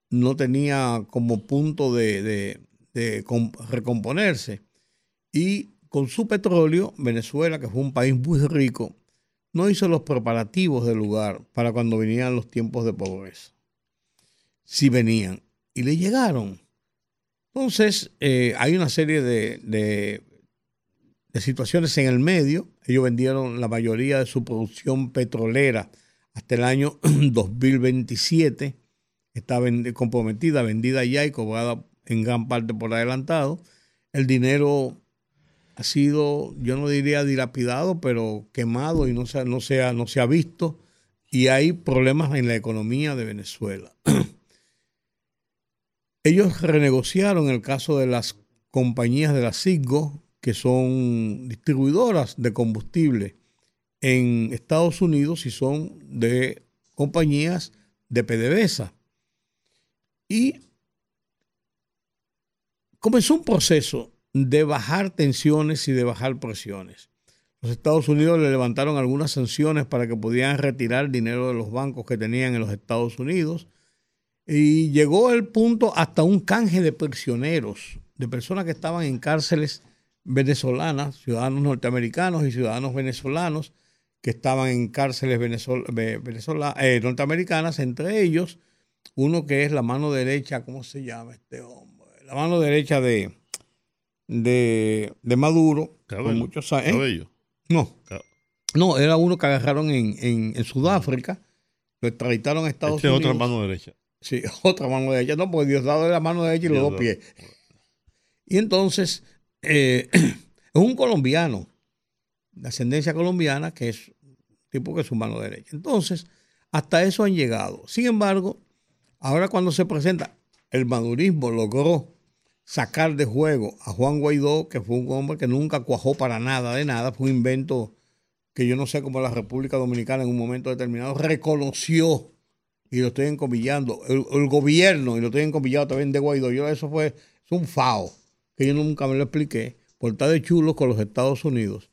no tenía como punto de, de- de com- recomponerse. Y con su petróleo, Venezuela, que fue un país muy rico, no hizo los preparativos del lugar para cuando venían los tiempos de pobreza. Sí venían y le llegaron. Entonces, eh, hay una serie de- de situaciones en el medio. Ellos vendieron la mayoría de su producción petrolera hasta el año 2027. Está comprometida, vendida ya y cobrada en gran parte por adelantado. El dinero ha sido, yo no diría dilapidado, pero quemado y no se, no se, no se ha visto. Y hay problemas en la economía de Venezuela. Ellos renegociaron el caso de las compañías de la CIGO, que son distribuidoras de combustible en Estados Unidos y son de compañías de PDVSA. Y comenzó un proceso de bajar tensiones y de bajar presiones. Los Estados Unidos le levantaron algunas sanciones para que pudieran retirar dinero de los bancos que tenían en los Estados Unidos. Y llegó el punto hasta un canje de prisioneros, de personas que estaban en cárceles venezolanas, ciudadanos norteamericanos y ciudadanos venezolanos, que estaban en cárceles eh, norteamericanas, entre ellos uno que es la mano derecha, ¿cómo se llama este hombre? La mano derecha de, de, Maduro. Cabello. muchos años. ¿eh? No. No, era uno que agarraron en, en, Sudáfrica, lo extraditaron a Estados este Unidos. otra mano derecha. Sí, otra mano derecha. No, porque Diosdado es la mano derecha y los dos pies. Y entonces, eh, es un colombiano, de ascendencia colombiana, que es tipo que es su mano derecha. Entonces, hasta eso han llegado. Sin embargo, ahora cuando se presenta, el madurismo logró sacar de juego a Juan Guaidó, que fue un hombre que nunca cuajó para nada de nada, fue un invento que yo no sé cómo la República Dominicana en un momento determinado reconoció, y lo estoy encomillando, el, gobierno, y lo estoy encomillando también de Guaidó, yo eso fue es un FAO, que yo nunca me lo expliqué, por estar de chulos con los Estados Unidos.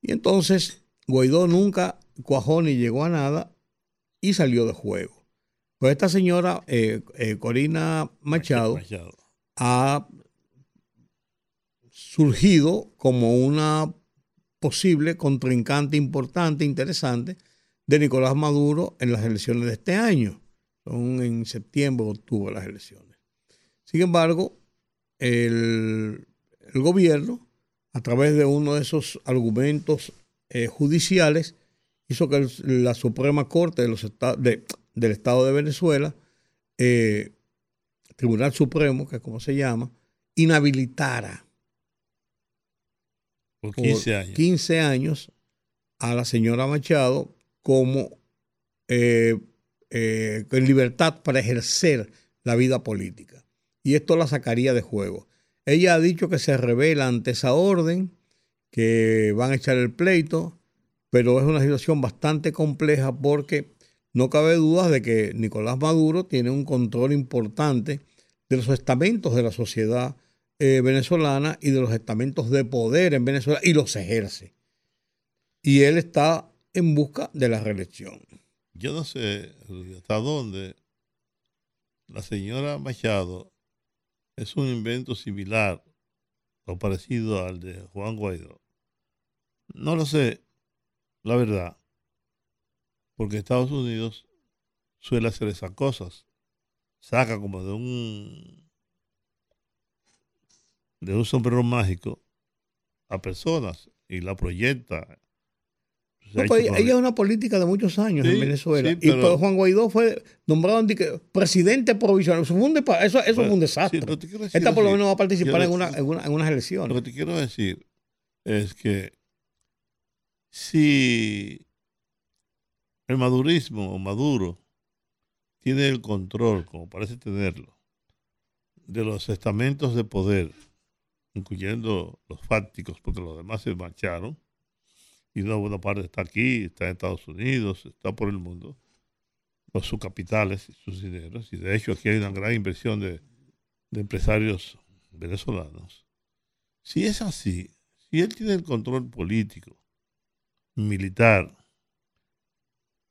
Y entonces Guaidó nunca cuajó ni llegó a nada y salió de juego. Pues esta señora, eh, eh, Corina Machado ha surgido como una posible contrincante importante, interesante, de Nicolás Maduro en las elecciones de este año. Son en septiembre octubre las elecciones. Sin embargo, el, gobierno, a través de uno de esos argumentos eh, judiciales, hizo que la Suprema Corte de los del Estado de Venezuela eh, Tribunal Supremo, que es como se llama, inhabilitara por 15 años, 15 años a la señora Machado como eh, eh, en libertad para ejercer la vida política. Y esto la sacaría de juego. Ella ha dicho que se revela ante esa orden, que van a echar el pleito, pero es una situación bastante compleja porque no cabe duda de que Nicolás Maduro tiene un control importante de los estamentos de la sociedad eh, venezolana y de los estamentos de poder en Venezuela y los ejerce. Y él está en busca de la reelección. Yo no sé hasta dónde la señora Machado es un invento similar o parecido al de Juan Guaidó. No lo sé, la verdad porque Estados Unidos suele hacer esas cosas. Saca como de un de un sombrero mágico a personas y la proyecta. Pues, ella es una política de muchos años en Venezuela. y Juan Guaidó fue nombrado presidente provisional. Eso, fue un, eso, fue un desastre. Esta por lo menos va a participar en, una, en, en unas elecciones. Lo que te quiero decir es que si el madurismo o Maduro tiene el control, como parece tenerlo, de los estamentos de poder, incluyendo los fácticos, porque los demás se marcharon, y una buena parte está aquí, está en Estados Unidos, está por el mundo, con sus capitales y sus dineros, y de hecho aquí hay una gran inversión de, de empresarios venezolanos. Si es así, si él tiene el control político, militar,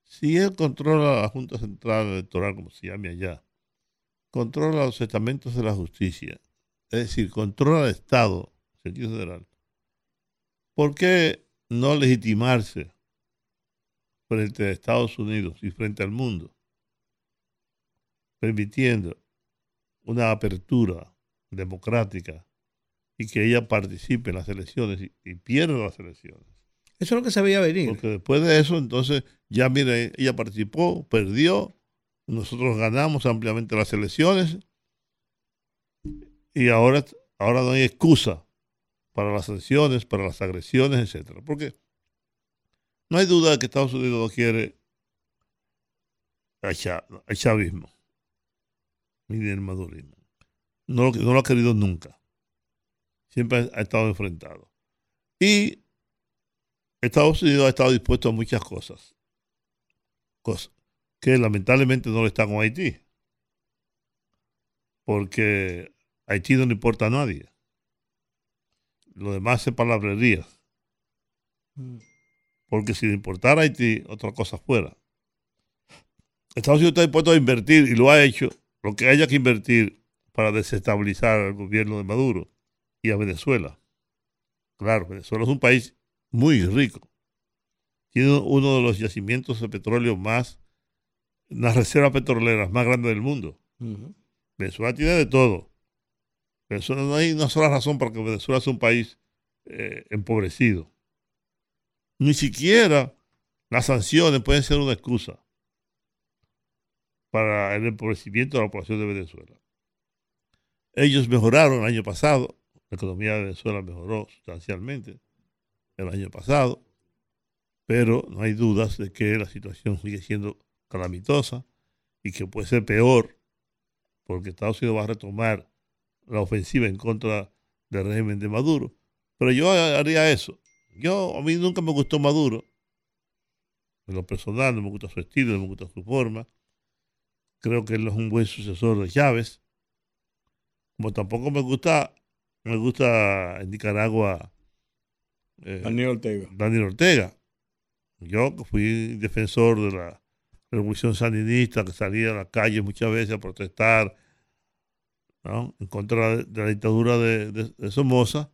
si él controla la Junta Central Electoral, como se llame allá, controla los estamentos de la justicia, es decir, controla el Estado, en sentido federal, ¿por qué no legitimarse frente a Estados Unidos y frente al mundo, permitiendo una apertura democrática y que ella participe en las elecciones y, y pierda las elecciones? Eso es lo que se veía venir. Porque después de eso, entonces, ya mire, ella participó, perdió, nosotros ganamos ampliamente las elecciones y ahora, ahora no hay excusa para las sanciones, para las agresiones, etcétera. Porque no hay duda de que Estados Unidos no quiere el chavismo ni el madurismo. No, lo ha querido nunca. Siempre ha estado enfrentado. Y Estados Unidos ha estado dispuesto a muchas cosas, cosas que lamentablemente no lo está con Haití, porque Haití no le importa a nadie. Lo demás es palabrería. Porque si le importara a Haití, otra cosa fuera. Estados Unidos está dispuesto a invertir y lo ha hecho, lo que haya que invertir para desestabilizar al gobierno de Maduro y a Venezuela. Claro, Venezuela es un país muy rico. Tiene uno de los yacimientos de petróleo más, las reservas petroleras más grandes del mundo. Venezuela tiene de todo. Venezuela no hay una sola razón para que Venezuela sea un país eh, empobrecido. Ni siquiera las sanciones pueden ser una excusa para el empobrecimiento de la población de Venezuela. Ellos mejoraron el año pasado, la economía de Venezuela mejoró sustancialmente el año pasado, pero no hay dudas de que la situación sigue siendo calamitosa y que puede ser peor porque Estados Unidos va a retomar la ofensiva en contra del régimen de Maduro. Pero yo haría eso. Yo, a mí nunca me gustó Maduro. En lo personal, no me gusta su estilo, no me gusta su forma. Creo que él no es un buen sucesor de Chávez. Como tampoco me gusta, me gusta en Nicaragua eh, Daniel Ortega. Daniel Ortega. Yo fui defensor de la revolución sandinista, que salía a la calle muchas veces a protestar en contra de, la dictadura de, Somoza,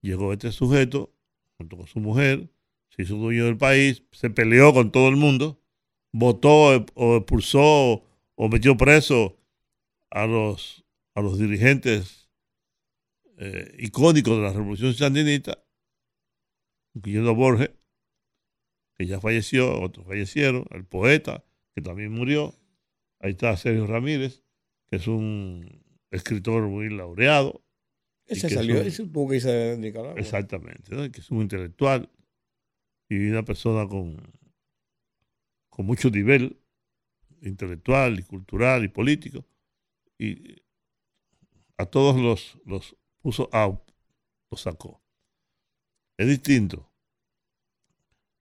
llegó este sujeto junto con su mujer, se hizo dueño del país, se peleó con todo el mundo, votó o expulsó o metió preso a los, a los dirigentes eh, icónicos de la revolución sandinista, incluyendo a Borges, que ya falleció, otros fallecieron, el poeta, que también murió. Ahí está Sergio Ramírez, que es un escritor muy laureado. Ese salió, ese tuvo que irse de Nicaragua. Exactamente, que es un intelectual y una persona con, con mucho nivel intelectual y cultural y político. Y a todos los, los puso out, los sacó. Es distinto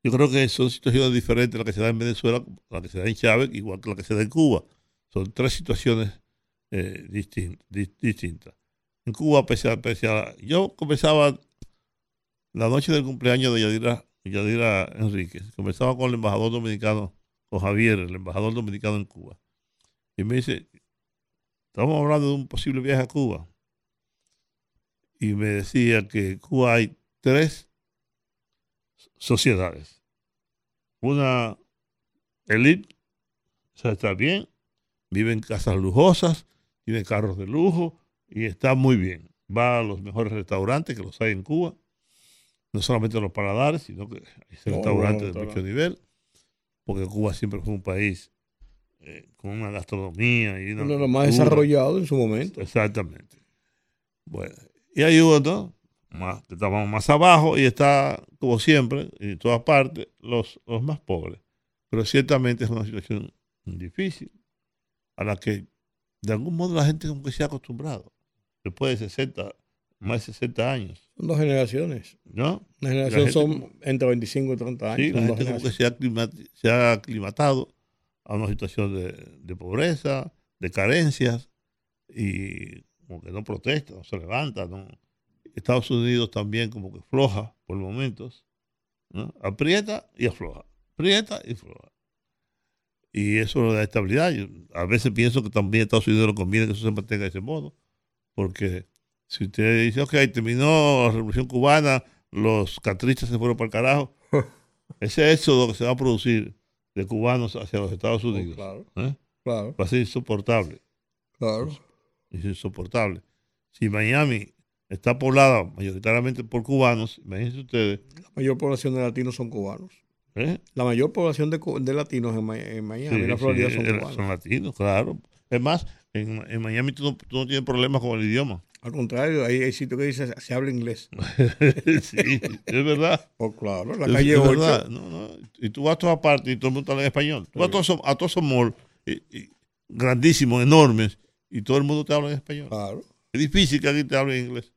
yo creo que son situaciones diferentes a la que se da en Venezuela, la que se da en Chávez, igual que la que se da en Cuba. Son tres situaciones eh, distintas. En Cuba, pese a, yo comenzaba la noche del cumpleaños de Yadira, Yadira Enríquez, comenzaba con el embajador dominicano, con Javier, el embajador dominicano en Cuba. Y me dice, estamos hablando de un posible viaje a Cuba. Y me decía que en Cuba hay tres sociedades. Una elite, o sea, está bien, vive en casas lujosas, tiene carros de lujo y está muy bien. Va a los mejores restaurantes que los hay en Cuba, no solamente los paladares, sino que hay restaurantes de mucho nivel, porque Cuba siempre fue un país eh, con una gastronomía y uno de los más desarrollados en su momento. Exactamente. Bueno, y hay otro más, estamos más abajo y está, como siempre, en todas partes, los, los más pobres. Pero ciertamente es una situación difícil a la que de algún modo la gente como que se ha acostumbrado. Después de 60, más de 60 años. Son dos generaciones. ¿No? Una generación son entre 25 y 30 años. Sí, la gente como que se ha, se ha, aclimatado a una situación de, de, pobreza, de carencias, y como que no protesta, no se levanta, no, Estados Unidos también como que floja por momentos, aprieta y afloja, aprieta y afloja. Y eso le da estabilidad. a veces pienso que también a Estados Unidos le conviene que eso se mantenga de ese modo, porque si usted dice, ok, terminó la revolución cubana, los catristas se fueron para el carajo, ese éxodo que se va a producir de cubanos hacia los Estados oh, Unidos ¿eh? va a ser insoportable. Claro. Es insoportable. Si Miami está poblada mayoritariamente por cubanos, imagínense ustedes. La mayor población de latinos son cubanos. ¿Eh? La mayor población de, latinos en, Miami, en la Florida, son cubanos. Son latinos, claro. Es más, en, Miami tú no, tienes problemas con el idioma. Al contrario, hay, hay sitios que dice se habla inglés. sí, es verdad. Oh, claro, la calle es, 8. No, no. Y tú vas a todas partes y todo el mundo habla en español. Tú vas a todos, a todos esos malls grandísimos, enormes, y todo el mundo te habla en español. Claro. Es difícil que alguien te hable en inglés.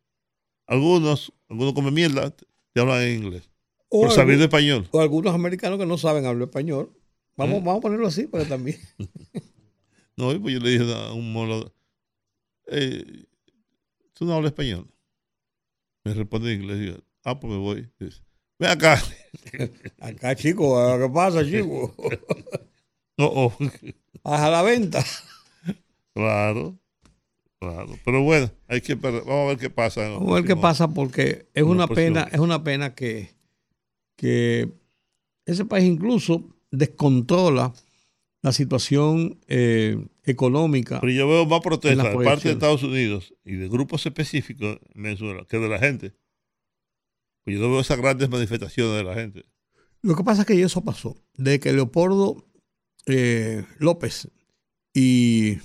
Algunos, algunos comen mierda, te hablan en inglés. O por saber de español. O algunos americanos que no saben hablar español. Vamos, ¿Eh? vamos a ponerlo así, pero también. no, pues yo le dije a un molo, eh, ¿tú no hablas español? Me responde en inglés. Digo, ah, pues me voy. Dice, Ven acá. Acá, chico, ¿qué pasa, chico? No, oh, A la venta. claro, claro. Pero bueno, hay que vamos a ver qué pasa. Vamos a ver qué pasa porque es una pena, es una pena que, que ese país incluso descontrola la situación eh, económica. Pero yo veo más protestas de parte de. Estados Unidos y de grupos específicos en Venezuela que de la gente. Pues yo no veo esas grandes manifestaciones de la gente. Lo que pasa es que eso pasó. De que Leopoldo eh, López y.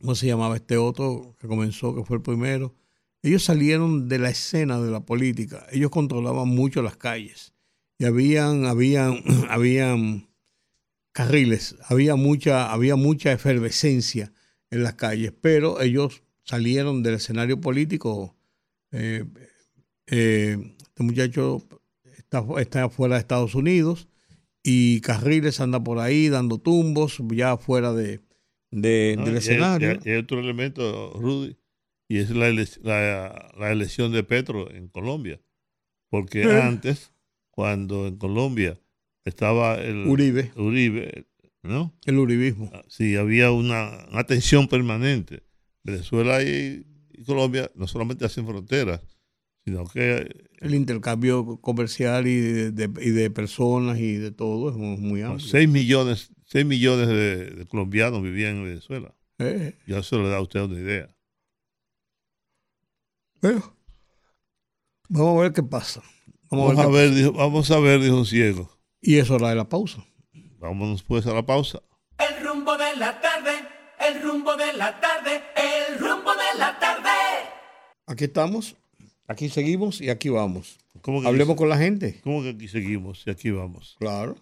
¿Cómo se llamaba este otro que comenzó, que fue el primero? Ellos salieron de la escena de la política. Ellos controlaban mucho las calles. Y habían, habían, habían carriles, había mucha, había mucha efervescencia en las calles, pero ellos salieron del escenario político. eh, eh, este muchacho está, está fuera de Estados Unidos y Carriles anda por ahí dando tumbos ya fuera de, de- ¿no? del Y hay- escenario. Y hay, otro elemento, Rudy, y es la, ele- la, la elección de Petro en Colombia. Porque Eh. antes, cuando en Colombia estaba el Uribe, Uribe, ¿no? el uribismo. Sí, había una, una tensión permanente. Venezuela y, y Colombia no solamente hacen fronteras, sino que El intercambio comercial y de, de- y de personas y de todo es muy, amplio. 6 millones, 6 millones de, de colombianos vivían en Venezuela. Eh, Ya eso le da a usted una idea. Pero vamos a ver qué pasa. Vamos, Vamos a ver dijo, vamos a ver, dijo un ciego. Y eso hora de la pausa. Vámonos pues a la pausa. El rumbo de la tarde, el rumbo de la tarde, el rumbo de la tarde. Aquí estamos, aquí seguimos y aquí vamos. ¿Cómo que, Hablemos con la gente. ¿Cómo que aquí seguimos y aquí vamos? Claro.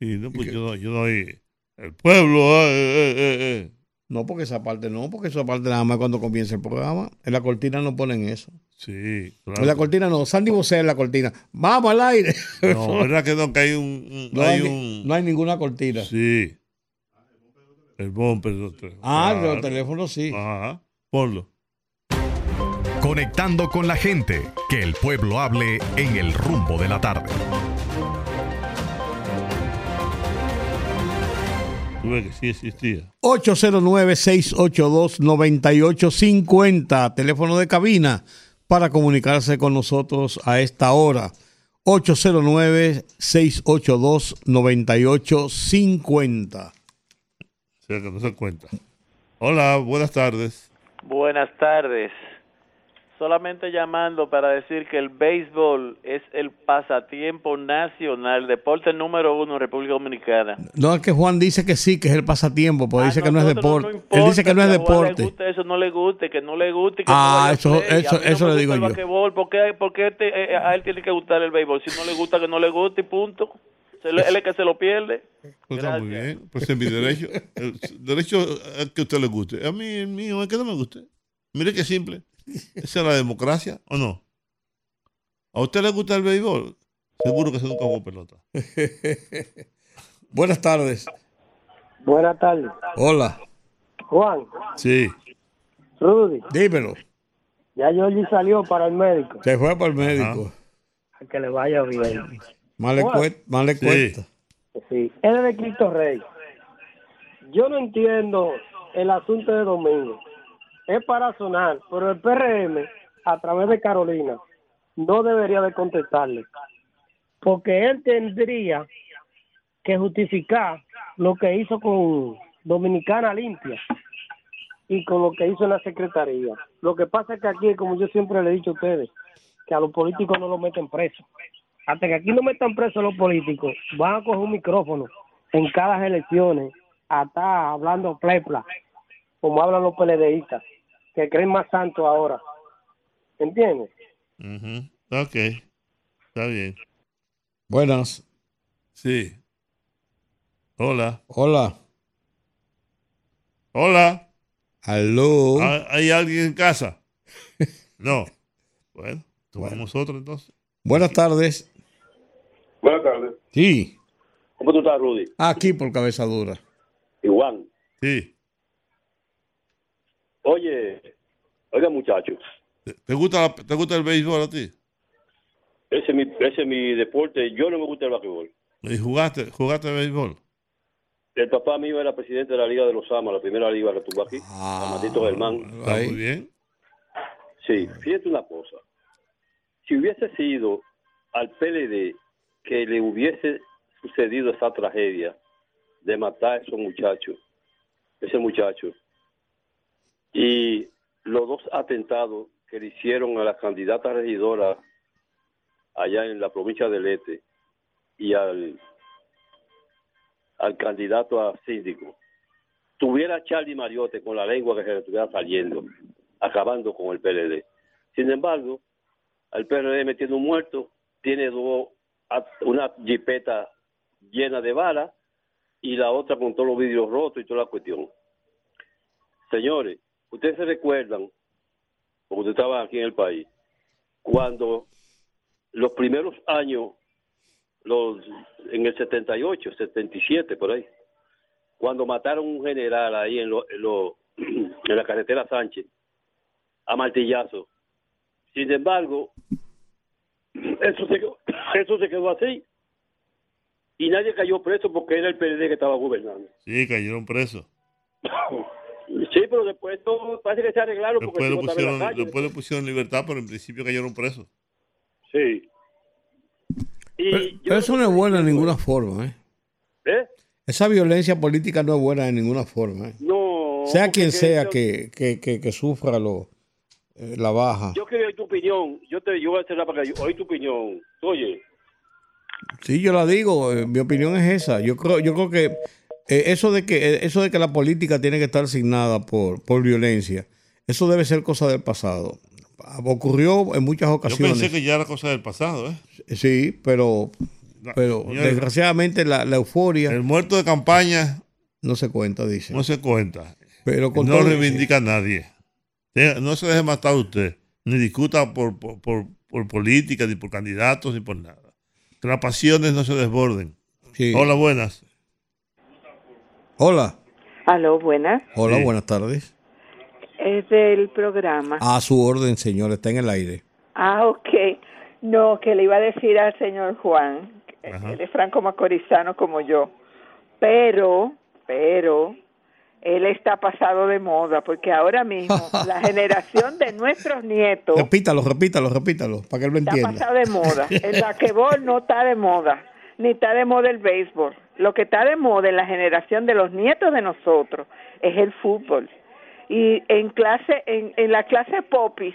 Sí, no, pues qué? yo no, yo no hay el pueblo. eh, eh, eh, eh. No, porque esa parte no, porque esa parte nada más cuando comienza el programa. En la cortina no ponen eso. Sí, claro. En la cortina no, Sandy Bosé en la cortina. Vamos al aire. No, verdad que no, que hay un, un- No hay hay, un no hay ninguna cortina. sí. El bumper. doctor. Ah, Claro. los teléfonos sí. Ajá. Ponlo. Conectando con la gente, que el pueblo hable en el rumbo de la tarde. Tú ves que sí existía. 809-682-9850, teléfono de cabina para comunicarse con nosotros a esta hora. 809-682-9850. O sea que no se cuenta. Hola, buenas tardes. Buenas tardes. Solamente llamando para decir que el béisbol es el pasatiempo nacional, deporte número uno en República Dominicana. No, es que Juan dice que sí, que es el pasatiempo, porque A dice que no es deporte. importa Él dice que no es a Juan le deporte. guste eso, no le guste, que no le guste. Que Ah, no eso- eso- no eso le digo yo. ¿Por qué, por qué te- eh, a él tiene que gustar el béisbol? Si no le gusta, que no le guste y punto. Se le- él es que se lo pierde. Pues está muy bien. Pues es mi derecho. El derecho a que a usted le guste. A mí, el mío es que no me guste. Mire qué simple. Esa es la democracia, ¿o no? ¿A usted le gusta el béisbol? Seguro que se nunca jugó pelota. Buenas tardes. Buenas tardes. Hola. Juan, Sí. Rudy, Dímelo. ya Georgie salió para el médico. Se fue para el médico. Que le vaya bien. Más le, cuesta, más le Sí. cuesta. Sí, es de Cristo Rey. Yo no entiendo el asunto de Domingo. Es para sonar, pero el PRM, a través de Carolina, no debería de contestarle. Porque él tendría que justificar lo que hizo con Dominicana Limpia y con lo que hizo en la Secretaría. Lo que pasa es que aquí, como yo siempre le he dicho a ustedes, que a los políticos no los meten presos. Hasta que aquí no metan presos los políticos, van a coger un micrófono en cada elecciones a estar hablando plepla, como hablan los PLDistas, que creen más santos ahora. ¿Entiendes? Ujú. Ok. Está bien. Buenas. Sí. Hola. Hola. Hola. Aló. ¿Ha- ¿Hay alguien en casa? No. Bueno, tomamos otro entonces. Buenas tardes. Buenas tardes. Sí. ¿Cómo tú estás, Rudy? Aquí por cabeza dura. Juan. Sí. Oye, Oiga, muchachos, ¿Te- ¿Te gusta, la- ¿Te gusta el béisbol a ti? ese es mi, ese es mi deporte. Yo no me gusta el basquetbol. ¿Y jugaste, jugaste béisbol? El papá mío era presidente de la Liga de los Amas, la primera liga que tuvo aquí, Amadito Germán. Está muy bien. Sí, fíjate una cosa. Si hubiese sido al PLD que le hubiese sucedido esa tragedia de matar a esos muchachos, ese muchacho, y los dos atentados que le hicieron a la candidata regidora allá en la provincia del Este y al, candidato a síndico, tuviera Charlie Mariote con la lengua que se le estuviera saliendo, acabando con el PLD. Sin embargo, al PLD metiendo un muerto, tiene dos, una jipeta llena de balas y la otra con todos los vidrios rotos y toda la cuestión. Señores, ustedes se recuerdan, porque ustedes estaban aquí en el país, cuando los primeros años, los en el 78, 77, por ahí, cuando mataron un general ahí en, lo- en, lo- en la carretera Sánchez, a martillazo. Sin embargo, eso se, quedó, eso se quedó así. Y nadie cayó preso porque era el PLD que estaba gobernando. Sí, cayeron presos. Sí, pero después todo parece que se arreglaron porque Después el lo la pusieron, calle. después lo pusieron en libertad, pero en principio cayeron presos. Sí. Y Pero, eso no es bueno de ninguna forma. ¿eh? ¿Eh? Esa violencia política no es buena de ninguna forma. ¿eh? No. Sea porque quien sea yo- que, que, que, que sufra lo, eh, la baja. Yo quiero oír tu opinión. Yo te yo voy a hacer la para que oír tu opinión. Oye, Sí, yo la digo, eh, mi opinión es esa. Yo creo, yo creo que eh, eso de que eh, eso de que la política tiene que estar asignada por, por violencia, eso debe ser cosa del pasado. Ocurrió en muchas Yo ocasiones. pensé que ya era cosa del pasado, ¿eh? Sí, pero, pero desgraciadamente la, la euforia El muerto de campaña no se cuenta, dice. no se cuenta. Pero con no reivindica a nadie. No se deje matar usted, ni discuta por, por, por, por política, ni por candidatos, ni por nada. Que las pasiones no se desborden. Sí. Hola, buenas. Hola. Aló, buenas. Hola, Sí. buenas tardes. Es del programa. A su orden, señor, está en el aire. Ah, ok. No, que le iba a decir al señor Juan, que Ajá. él es franco macorizano como yo, pero, pero, él está pasado de moda, porque ahora mismo la generación de nuestros nietos Repítalo, repítalo, repítalo, para que él lo está entienda. pasado de moda. El basquetbol no está de moda, ni está de moda el béisbol. Lo que está de moda en la generación de los nietos de nosotros es el fútbol. Y en clase, en, en la clase popis,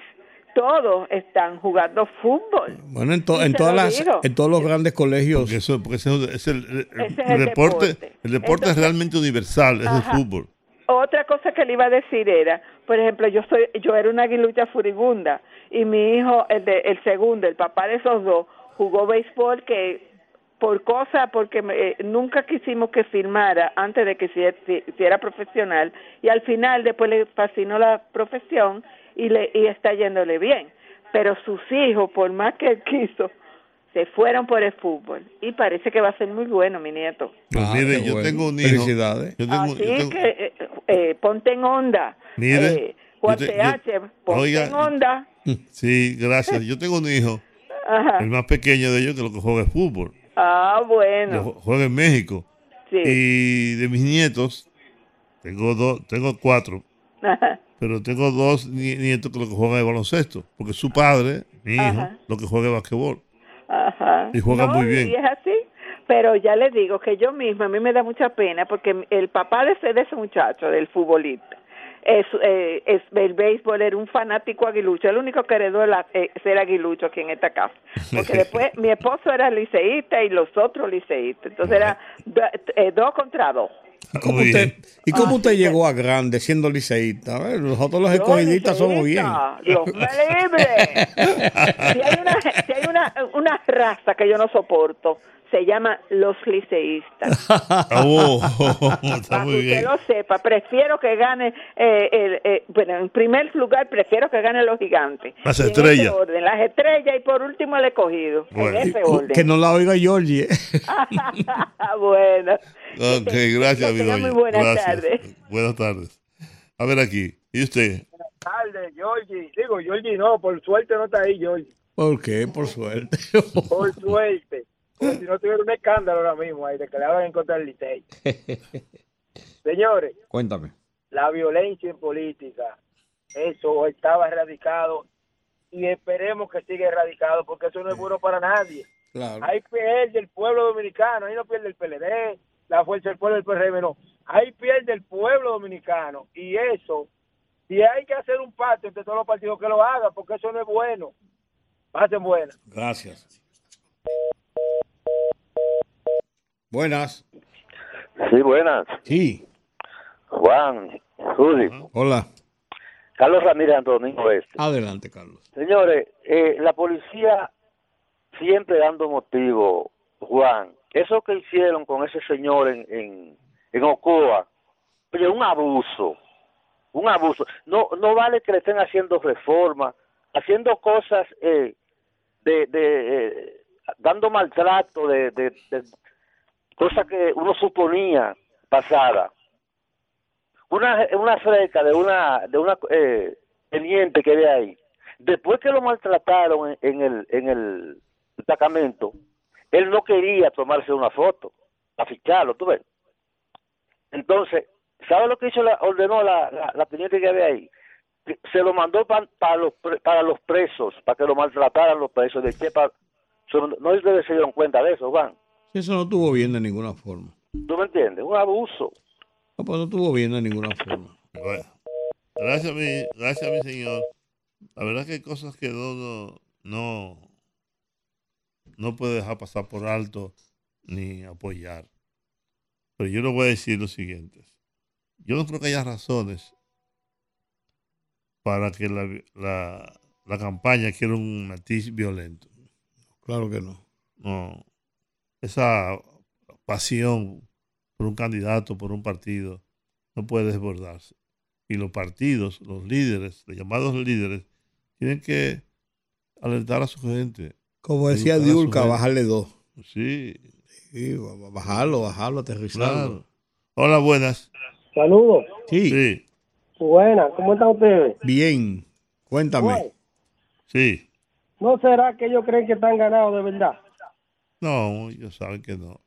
todos están jugando fútbol. Bueno, en, to- todas las, digo. en todos los grandes colegios. Porque, eso, porque ese es el, Ese es el el deporte. deporte. El deporte es realmente universal, es Ajá. el fútbol. Otra cosa que le iba a decir era, por ejemplo, yo soy, yo era una aguilucha furibunda y mi hijo, el de, el segundo, el papá de esos dos, jugó béisbol que por cosa, porque me- eh, nunca quisimos que firmara antes de que se se hiciera profesional y al final después le fascinó la profesión y le y está yéndole bien. Pero sus hijos, por más que él quiso, se fueron por el fútbol y parece que va a ser muy bueno mi nieto. Pues Ah, mire, yo bueno. tengo un hijo. Felicidades. Yo tengo, Así yo tengo- que eh, eh, ponte en onda. Mire, Eh, Juan yo te- yo- TH, ponte oiga, en onda. Sí, gracias. Yo tengo un hijo, Ajá. el más pequeño de ellos, que lo que juega es fútbol. Ah, bueno. ju- juega en México. Sí. Y de mis nietos, tengo dos, tengo cuatro, Ajá. pero tengo dos ni- nietos que lo que juegan es baloncesto, porque su padre, mi hijo, Ajá. lo que juega es basquetbol. Ajá. Y juega muy bien. Y es así. Pero ya le digo que yo misma, a mí me da mucha pena porque el papá de ese, de ese muchacho, del futbolista, es, eh, es, el béisbol era un fanático aguilucho, el único que heredó la, eh, ser aguilucho aquí en esta casa. Porque después mi esposo era liceísta y los otros liceístas. Entonces era do- eh, dos contra dos. ¿Y cómo Muy usted, bien. ¿y cómo Ah, usted sí, llegó a grande siendo liceísta? A ver, nosotros los escogidistas somos bien. Dios me libre. Si hay, una, si hay una, una raza que yo no soporto, se llama los liceístas. Oh, está Para que muy usted bien. lo sepa, prefiero que gane, eh, el, eh, bueno, en primer lugar, prefiero que gane los gigantes. Las estrellas. ese orden, las estrellas y por último el escogido. Bueno. En ese orden. Que no la oiga Georgie. bueno. Ok, gracias, Que mi doña. muy buenas Gracias. tardes. Buenas tardes. A ver aquí. ¿Y usted? tardes, Georgie. Digo, Georgie no, por suerte no está ahí, Georgie. ¿Por qué? Por suerte. Por suerte. Porque si no tuviera un escándalo ahora mismo ahí de que le hagan en contra del Licey. Señores, Cuéntame. la violencia en política, eso estaba erradicado y esperemos que siga erradicado porque eso no es bueno para nadie. Claro. Ahí pierde el pueblo dominicano, ahí no pierde el PLD, la fuerza del pueblo del PRM, no. Ahí pierde el pueblo dominicano y eso, si hay que hacer un pacto entre todos los partidos que lo hagan, porque eso no es bueno. Pasen buenas. Gracias. Buenas. Sí, buenas. Sí. Juan, Rudy. Hola. Carlos Ramírez Antonio Oeste. Adelante, Carlos. Señores, eh, la policía siempre dando motivo, Juan. Eso que hicieron con ese señor en, en, en Ocoa, oye, un abuso, un abuso. No no vale que le estén haciendo reformas, haciendo cosas eh, de, de eh, dando maltrato de, de, de cosas que uno suponía pasada. Una una de una de una eh, teniente que ve ahí. Después que lo maltrataron en, el en el destacamento, él no quería tomarse una foto, a ficharlo, tú ves. Entonces, ¿sabe lo que hizo la, ordenó la, la, teniente que había ahí? Se lo mandó pa- para los para los presos, para que lo maltrataran los presos de Chepa. No se dieron cuenta de eso, Juan. Eso no estuvo bien de ninguna forma. ¿Tú me entiendes? Un abuso. No, pues no estuvo bien de ninguna forma. Bueno, gracias, mi, gracias, mi señor. La verdad que hay cosas que uno no, no puede dejar pasar por alto ni apoyar. Pero yo le voy a decir lo siguiente. Yo no creo que haya razones para que la, la, la campaña quiera un matiz violento. Claro que no. No. Esa pasión por un candidato, por un partido, no puede desbordarse. Y los partidos, los líderes, los llamados líderes, tienen que alertar a su gente. Como decía Diulca, bajarle dos. Sí. Sí, ba- bajarlo, bajarlo, aterrizarlo. Claro. Hola, buenas. Saludos. Sí. Sí. Buenas, ¿cómo están ustedes? Bien. Cuéntame. Bueno, Sí. ¿No será que ellos creen que están ganados de verdad? No, ellos saben que no.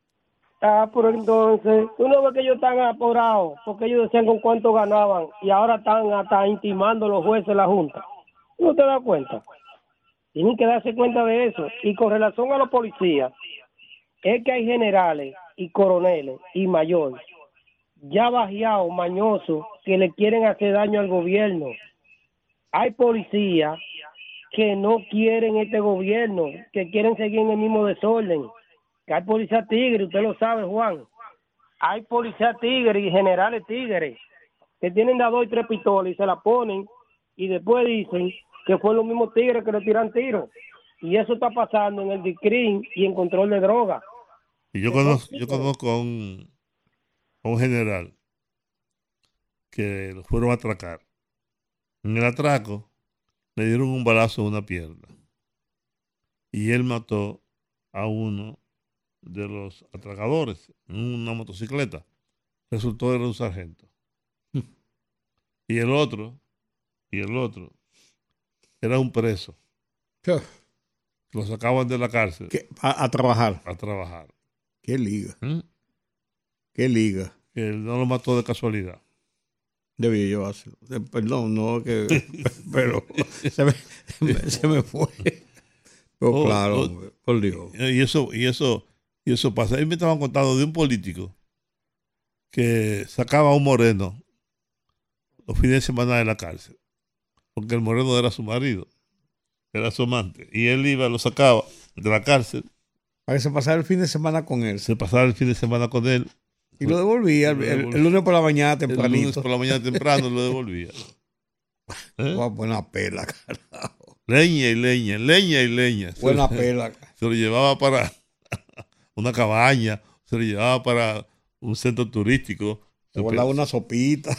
Ah, pero entonces, tú no ves que ellos están apurados, porque ellos decían con cuánto ganaban y ahora están hasta intimando los jueces de la Junta. ¿Tú ¿No te das cuenta? Tienen que darse cuenta de eso. Y con relación a los policías, es que hay generales y coroneles y mayores ya bajeados, mañosos, que le quieren hacer daño al gobierno. Hay policías que no quieren este gobierno, que quieren seguir en el mismo desorden. Que hay policía tigre, usted lo sabe, Juan. Hay policía tigre y generales tigres que tienen de dos y tres pistolas y se la ponen y después dicen que fue los mismos tigres que le tiran tiros. Y eso está pasando en el DICRIN y en control de droga. Y yo conozco, yo conozco a un, a un general que lo fueron a atracar. En el atraco le dieron un balazo en una pierna. Y él mató a uno de los atracadores en una motocicleta. Resultó era un sargento. Y el otro, y el otro, era un preso. Lo sacaban de la cárcel. A, a trabajar. A trabajar. Qué liga. ¿Mm? Qué liga. Que él no lo mató de casualidad. Debía llevárselo. Eh, Perdón, no que. Pero se me, se me- fue. Pero Oh, claro, oh. por Dios. Y eso, y eso, y eso pasa. A mí me estaban contando de un político que sacaba a un moreno los fines de semana de la cárcel. Porque el moreno era su marido, era su amante. Y él iba, lo sacaba de la cárcel. Para que se pasara el fin de semana con él. Se pasaba el fin de semana con él. Y lo devolvía el, el- el lunes por la mañana El tempranito. lunes por la mañana temprano lo devolvía. ¿Eh? Buena pela, carajo. Leña y leña, leña y leña. Se Buena lo- pela. Se lo llevaba para una cabaña, se lo llevaba para un centro turístico. Se guardaba una sopita.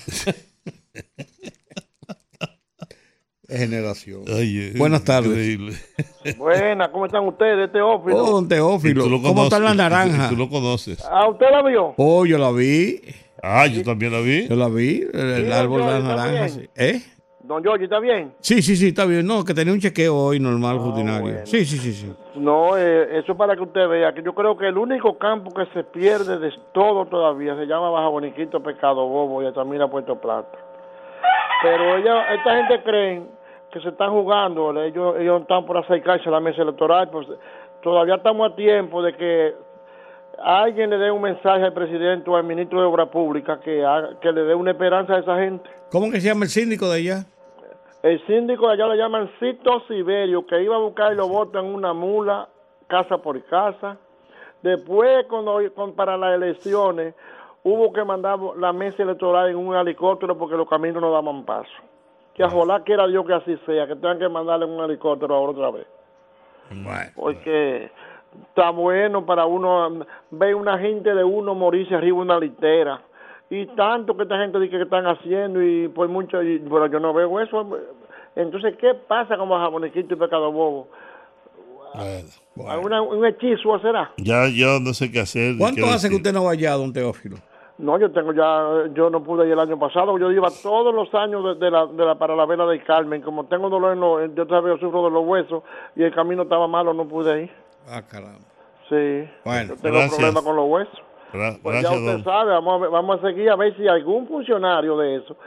Generación. Ay, Buenas tardes. increíble. Buena, ¿cómo están ustedes, Teófilo? Oh, don Teófilo. Y tú lo ¿Cómo está la conoces, naranja? Tú lo conoces. ¿A usted la vio? Oh, yo la vi. Ah, yo también la vi. Yo la vi. El, árbol de la naranja. sí. ¿Eh? Don Giorgio, ¿está bien? Sí, sí, sí, está bien. No, que tenía un chequeo hoy normal, Ah, rutinario. Sí, sí, sí, sí. No, eh, eso para que usted vea que yo creo que el único campo que se pierde de todo todavía se llama Baja Boniquito, Pescado Bobo y Altamira, Puerto Plata. Pero ella, esta gente creen que se están jugando, ellos, ellos están por acercarse a la mesa electoral, pues todavía estamos a tiempo de que alguien le dé un mensaje al presidente o al ministro de Obra Pública que, haga- que le dé una esperanza a esa gente. ¿Cómo que se llama el síndico de allá? El síndico de allá le llaman Cito Siberio, que iba a buscar los votos en una mula, casa por casa. Después, cuando, para las elecciones, hubo que mandar la mesa electoral en un helicóptero porque los caminos no daban paso. Que ojalá quiera Dios que así sea, que tengan que mandarle un helicóptero ahora otra vez. Porque está bueno para uno um, ver una gente de uno morirse arriba de una litera. Y tanto que esta gente dice que están haciendo y por mucho, y- pero yo no veo eso. Entonces, ¿qué pasa con Baja Boniquito y Pecado Bobo? ¿Alguna- ¿Un hechizo será? Ya yo no sé qué hacer. ¿Cuánto hace que usted no vaya, don Teófilo? No, yo tengo ya, yo no pude ir el año pasado, yo iba todos los años de, de la, de la, para la vela del Carmen, como tengo dolor en los, yo todavía sufro de los huesos y el camino estaba malo, no pude ir. Ah, caramba. Sí, Bueno, yo tengo gracias. problemas con los huesos. Gra- Pues ya usted don. sabe, vamos a, ver- vamos a seguir a ver si algún funcionario de eso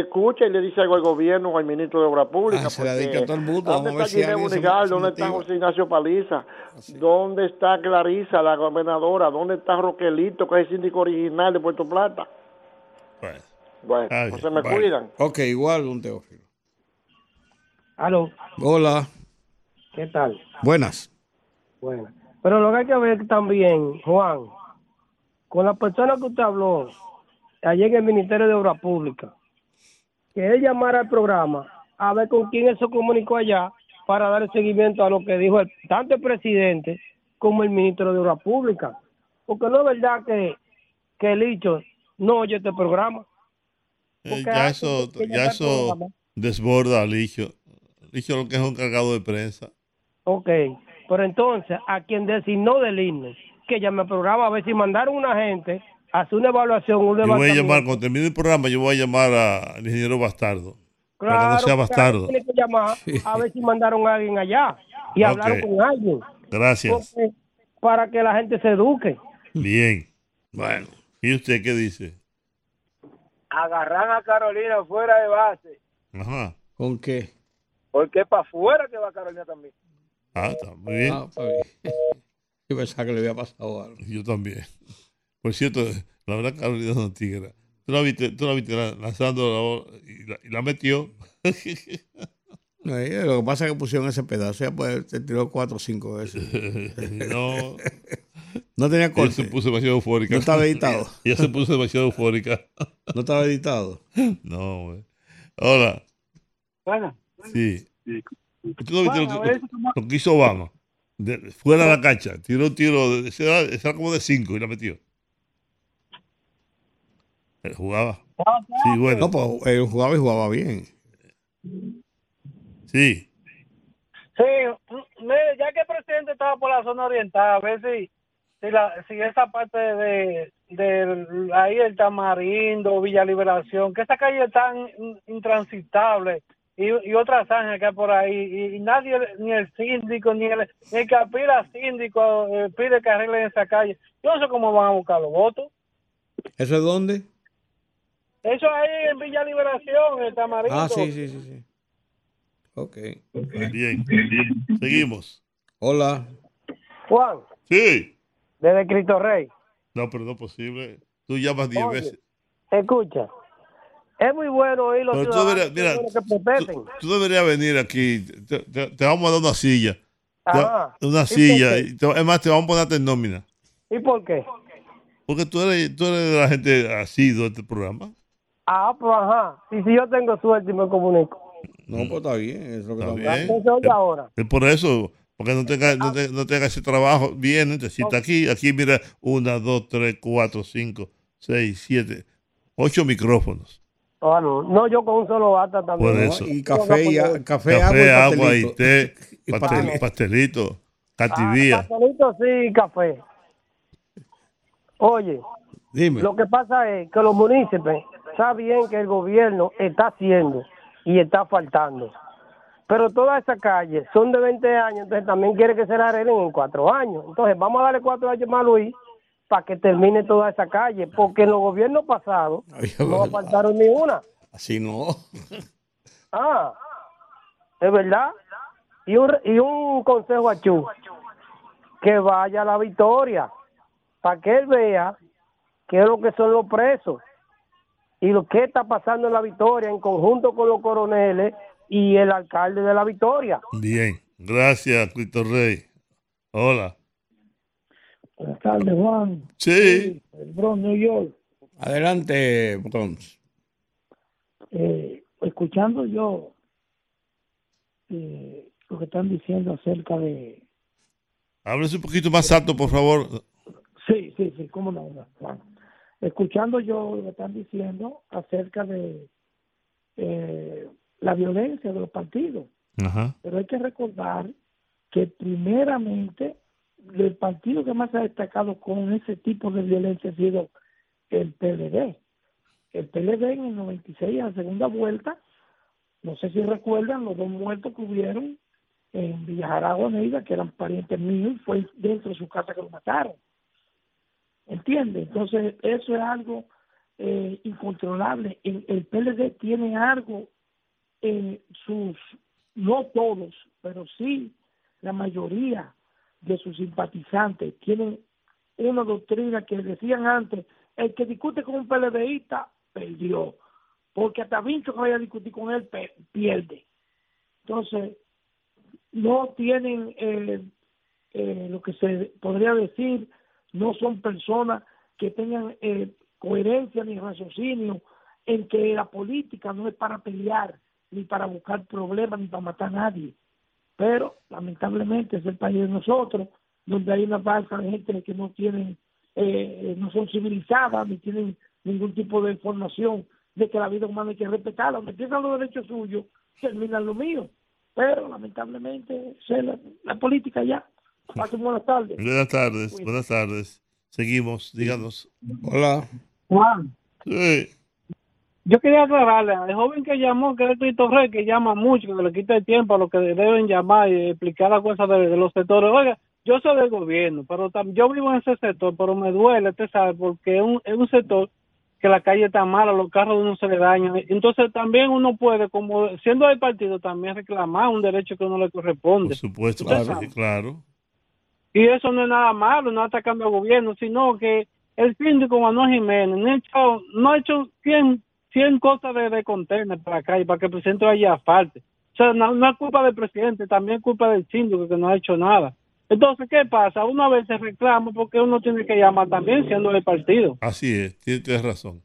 escucha y le dice algo al gobierno o al ministro de Obra Pública. Ah, se le ha porque dicho a todo el mundo, ¿Dónde vamos a ver está se- Bunigal? ¿Dónde está. José Ignacio Paliza? ¿Dónde está Clarisa, la gobernadora? ¿Dónde está Roquelito, que es el síndico original de Puerto Plata? Bueno, Está pues bien. se me Bueno. cuidan. Ok, igual, don Teófilo. Aló, Hola. ¿qué tal? Buenas. Bueno, pero lo que hay que ver también, Juan, con la persona que usted habló allí en el Ministerio de Obras Públicas, que él llamara al programa a ver con quién él se comunicó allá para dar seguimiento a lo que dijo el, tanto el presidente como el ministro de Obras Públicas. Porque no es verdad que, que el hecho no oye este programa. Eh, ya eso, ya eso programa. desborda a Licho. Licho lo que es un cargado de prensa. Ok, pero entonces a quien designó del INE, que llame al programa a ver si mandaron una gente hacer una evaluación, un Yo voy a llamar, cuando termine el programa, yo voy a llamar al ingeniero Bastardo. para que no sea Claro, bastardo. tiene que llamar a ver si mandaron a alguien allá y Ok. hablaron con alguien. Gracias. Porque- para que la gente se eduque. Bien. Bueno. ¿Y usted qué dice? Agarran a Carolina fuera de base. Ajá. ¿Con qué? Porque es para afuera que va Carolina también. Ah, está muy bien. Ah, está bien. Yo pensaba que le había pasado algo. Yo también. Por cierto, la verdad Carolina es una tigra. Tú la viste, tú la viste la- lanzando la bola y la, y la metió. No, eh, lo que pasa es que pusieron ese pedazo, ya pues se tiró cuatro o cinco veces. no. No tenía corte. se puso demasiado eufórica. No estaba editado. Ella se puso demasiado eufórica. No estaba editado. No, güey. Hola. Bueno. Sí. ¿Tú no viste Bueno, lo, que, ver, lo- lo que hizo Obama? De- fuera de la cancha. Tiró un tiro, de, era como de cinco y la metió. Él jugaba. Sí, bueno. No, pues él jugaba y jugaba bien. Sí. Sí, mire, ya que el presidente estaba por la zona oriental, a ver si, si, la, si esa parte de, de ahí el Tamarindo, Villa Liberación, que esa calle es tan in- intransitable y, y otras zanjas que hay por ahí, y, y nadie, ni el síndico, ni el, ni el que aspira a síndico eh, pide que arreglen esa calle. Yo no sé cómo van a buscar los votos. ¿Eso es dónde? Eso ahí en Villa Liberación, el Tamarindo. Ah, sí, sí, sí. sí. Ok. Bien, bien. Seguimos. Hola. Juan, Sí. desde Cristo Rey, No, pero no es posible. Tú llamas diez Oye. veces. escucha, es muy bueno oír los Pero tú ciudadanos, deberías, mira, es bueno que protegen. Tú deberías venir aquí. Te, te- te vamos a dar una silla. Ajá. una ¿Y silla. y te- es más, te vamos a ponerte en nómina. ¿Y por qué? Porque tú eres, tú eres de la gente así de este programa. Ah, pues ajá. Y si yo tengo suerte y me comunico. No, pues está bien. Eso es lo que Está bien. Oye ahora. Es por eso, porque no tenga, no, te- no tenga ese trabajo bien, te sienta aquí, aquí mira, una, dos, tres, cuatro, cinco, seis, siete, ocho micrófonos. Ah, no. no, yo con un solo bata también. Por ¿no? eso. Y café, y, a- café, Café, agua, agua y té, Y pastel- pastelito. pastelito, Ah, cativía. pastelito sí café. Oye, Dime. lo que pasa es que los municipios saben bien que el gobierno está haciendo y está faltando. Pero todas esas calles son de 20 años, entonces también quiere que se la arreglen en cuatro años. Entonces vamos a darle cuatro años más a Luis para que termine toda esa calle, porque en los gobiernos pasados no faltaron ni una. Así no. Ah, es verdad. Y un, y un consejo a Chu, que vaya a la victoria, para que él vea qué es lo que son los presos y lo que está pasando en la victoria en conjunto con los coroneles y el alcalde de la victoria. Bien, gracias, Cristo Rey. Hola. Buenas tardes, Juan. Sí. El Bronx, New York. Adelante, Bronx. Eh, escuchando yo eh, lo que están diciendo acerca de... Háblese un poquito más alto, por favor. Sí, sí, sí, cómo no, Juan. Escuchando yo lo que están diciendo acerca de eh, la violencia de los partidos. Ajá. Pero hay que recordar que primeramente el partido que más se ha destacado con ese tipo de violencia ha sido el PLD. El PLD en el 96, a la segunda vuelta, no sé si recuerdan los dos muertos que hubieron en Villajaragua, Neida, que eran parientes míos, fue dentro de su casa que lo mataron. ¿Entiende? Entonces, eso es algo eh, incontrolable. El, el PLD tiene algo en sus, no todos, pero sí la mayoría de sus simpatizantes tienen una doctrina que decían antes, el que discute con un PLDista perdió, porque hasta Vincho que vaya a discutir con él pierde. Entonces, no tienen eh, eh, lo que se podría decir, no son personas que tengan eh, coherencia ni raciocinio en que la política no es para pelear, ni para buscar problemas, ni para matar a nadie. Pero lamentablemente es el país de nosotros, donde hay una balsa de gente que no tienen, eh, no son civilizadas, ni tienen ningún tipo de información de que la vida humana hay que respetarla. Donde empiezan los derechos suyos, terminan los míos. Pero lamentablemente es la política ya. Pasen buenas tardes. Buenas tardes, buenas tardes. Seguimos, díganos. Hola. Juan, Sí. yo quería aclararle al joven que llamó, que es Cristo Rey, que llama mucho, que le quita el tiempo a lo que deben llamar y explicar las cosas de, de los sectores. Oiga, yo soy del gobierno, pero tam- yo vivo en ese sector, pero me duele, usted sabe, porque es un, es un sector que la calle está mala, los carros de uno se le dañan. Entonces también uno puede, como siendo del partido, también reclamar un derecho que uno le corresponde. Por supuesto, claro. Y eso no es nada malo, no atacando al gobierno, sino que el síndico Manuel Jiménez no ha hecho, no ha hecho 100, 100 cosas de, de contener para acá y para que el presidente vaya aparte. O sea, no, no es culpa del presidente, también es culpa del síndico que no ha hecho nada. Entonces, ¿qué pasa? Uno a veces reclama porque uno tiene que llamar también siendo del partido. Así es, tienes razón.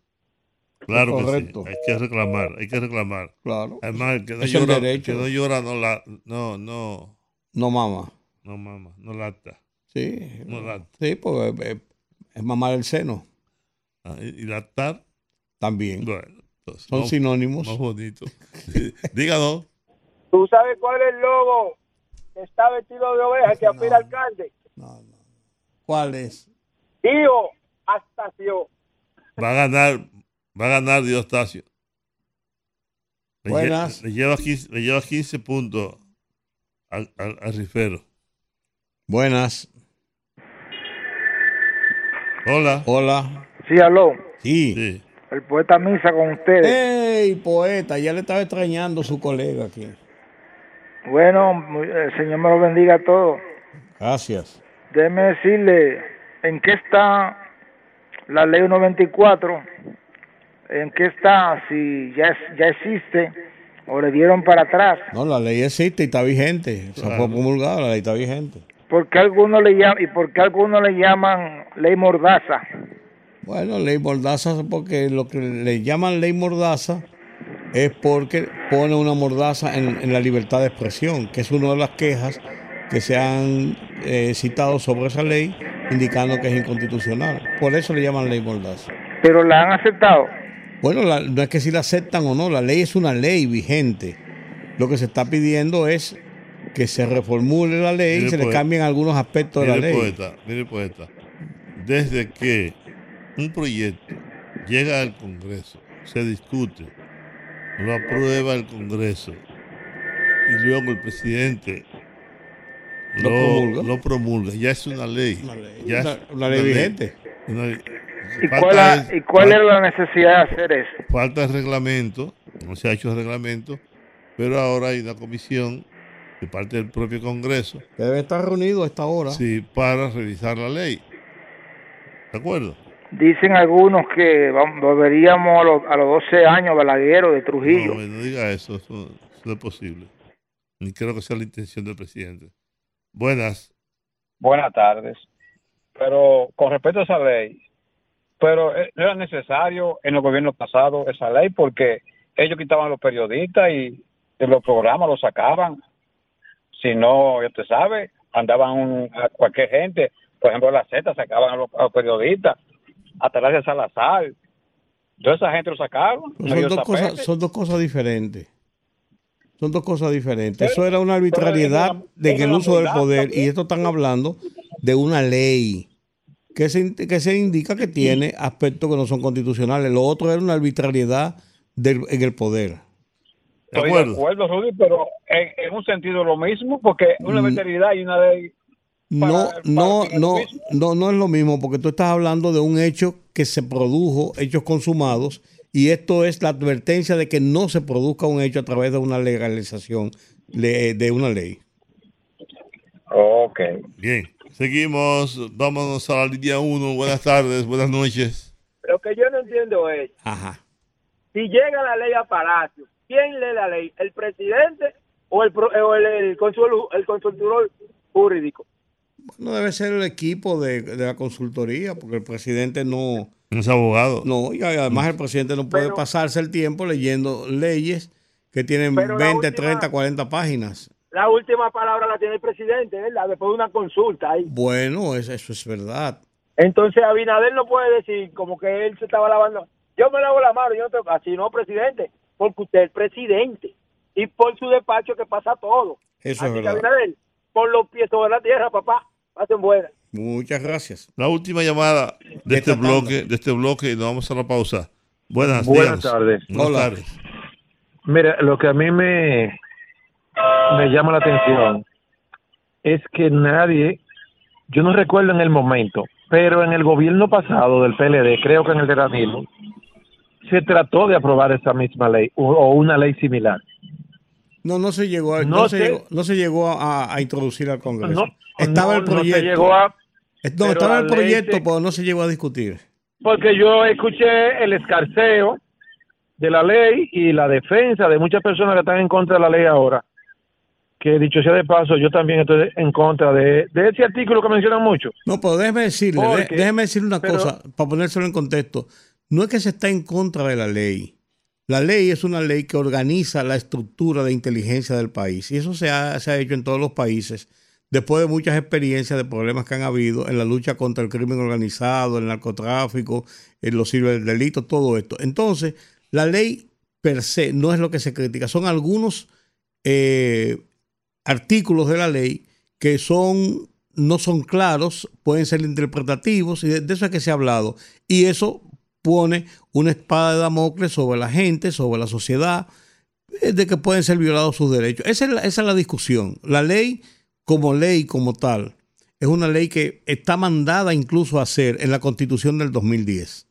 Claro Correcto. que sí. Hay que reclamar, hay que reclamar. Claro. Además, el que no Es el llora, derecho. que no llora no la, no, no, No mama. No mama, no lata. Sí. No lata. Sí, porque eh, es mamar el seno. Ah, y lactar, También. bueno, entonces, Son más- sinónimos. Más bonito. Díganos. ¿Tú sabes cuál es el lobo que está vestido de oveja que aspira alcalde? ¿Cuál es? Tío, Astacio. Va a ganar, va a ganar Diostacio. Le, lle- Buenas. le lleva 15, le lleva 15 puntos al, al, al rifero. Buenas. Hola. Hola. Sí, aló. Sí. El poeta Misa con ustedes. ¡Ey, poeta! Ya le estaba extrañando su colega aquí. Bueno, muy- el Señor me lo bendiga a todos. Gracias. Déjeme decirle en qué está la ley 124, en qué está, si ya, es- ya existe o le dieron para atrás. No, la ley existe y está vigente. Se fue promulgada, la ley está vigente. ¿Por qué algunos le llaman, y por qué algunos le llaman ley mordaza? Bueno, ley mordaza porque lo que le llaman ley mordaza es porque pone una mordaza en, en la libertad de expresión, que es una de las quejas que se han eh, citado sobre esa ley, indicando que es inconstitucional. Por eso le llaman ley mordaza. Pero la han aceptado. Bueno, la- no es que si la aceptan o no, la ley es una ley vigente. Lo que se está pidiendo es que se reformule la ley y se le poeta. cambien algunos aspectos de la Mire, ley. poeta, mire, poeta. Desde que un proyecto llega al Congreso, se discute lo aprueba el Congreso y luego el presidente Lo promulga. lo promulga. Ya es una ley. Ya Una- es una ley vigente. Una ley. ¿Y Falta cuál, la- es- ¿Y cuál fal- era la necesidad de hacer eso? Falta el reglamento, no se ha hecho el reglamento, pero ahora hay una comisión de parte del propio Congreso Que debe estar reunido a esta hora. sí, para revisar la ley. ¿De acuerdo? Dicen algunos que volveríamos a los, a los 12 años balagueros de Trujillo. No, no diga eso, eso, eso no es posible. Ni creo que sea la intención del presidente. Buenas. Buenas tardes. Pero con respecto a esa ley, pero eh, no era necesario en el gobierno pasado esa ley porque ellos quitaban a los periodistas y de los programas los sacaban. Si no, ya te sabe, andaban un- a cualquier gente. Por ejemplo, la Z sacaban a los, a los periodistas, hasta gracias Salazar. Toda esa gente lo sacaron. Son, dos cosas, son dos cosas diferentes. Son dos cosas diferentes. Pero- Eso era una arbitrariedad de en el uso del poder. también. Y esto están hablando de una ley que se, que se indica que tiene aspectos que no son constitucionales. Lo otro era una arbitrariedad del, en el poder. Estoy de acuerdo, Rudy, pero en, en un sentido lo mismo, porque una Mm. veterinidad y una ley No, no, no, no, no es lo mismo, porque tú estás hablando de un hecho que se produjo, hechos consumados, y esto es la advertencia de que no se produzca un hecho a través de una legalización le- de una ley. Ok. Bien. Seguimos. Vámonos a la línea 1. Buenas tardes, buenas noches. Lo que yo no entiendo es, Ajá. si llega la ley a Palacio, ¿quién lee la ley? ¿El presidente o el, pro- o el, el, consul- el consultor jurídico? No debe ser el equipo de, de la consultoría, porque el presidente no... No es abogado. No, y además el presidente no puede pasarse el tiempo leyendo leyes que tienen Pero la 20, última- 30, 40 páginas. La última palabra la tiene el presidente, ¿verdad? Después de una consulta ahí. Bueno, es- eso es verdad. Entonces Abinader no puede decir como que él se estaba lavando. Yo me lavo la mano, yo no tengo así, no, presidente, porque usted es el presidente. Y por su despacho que pasa todo. Eso así es que verdad. Abinader, pon los pies sobre la tierra, papá. Pasen buenas. Muchas gracias. La última llamada de este bloque, de este bloque, y nos vamos a la pausa. Buenas, Buenas tardes. Buenas Hola. tardes. Mira, lo que a mí me, me llama la atención es que nadie, yo no recuerdo en el momento, pero en el gobierno pasado del PLD, creo que en el de Danilo, se trató de aprobar esa misma ley o, o una ley similar. No, no se llegó a, No no se llegó, no se llegó a, a introducir al Congreso. No, estaba el no se proyecto. llegó a- Eh, No, estaba el proyecto, se- pero no se llegó a discutir. Porque yo escuché el escarceo de la ley y la defensa de muchas personas que están en contra de la ley ahora. Que dicho sea de paso, yo también estoy en contra de, de ese artículo que mencionan mucho. No, pero déjeme decirle, Porque- déjeme decirle una pero- cosa, para ponérselo en contexto. No es que se está en contra de la ley. La ley es una ley que organiza la estructura de inteligencia del país. Y eso se ha, hecho en todos los países, después de muchas experiencias de problemas que han habido en la lucha contra el crimen organizado, el narcotráfico, en los delitos, todo esto. Entonces, la ley per se no es lo que se critica, son algunos eh, artículos de la ley que son no son claros, pueden ser interpretativos y de, de eso es que se ha hablado. Y eso pone una espada de Damocles sobre la gente, sobre la sociedad, eh, de que pueden ser violados sus derechos. Esa es la, esa es la discusión. La ley como ley, como tal, es una ley que está mandada incluso a hacer en la constitución del 2010.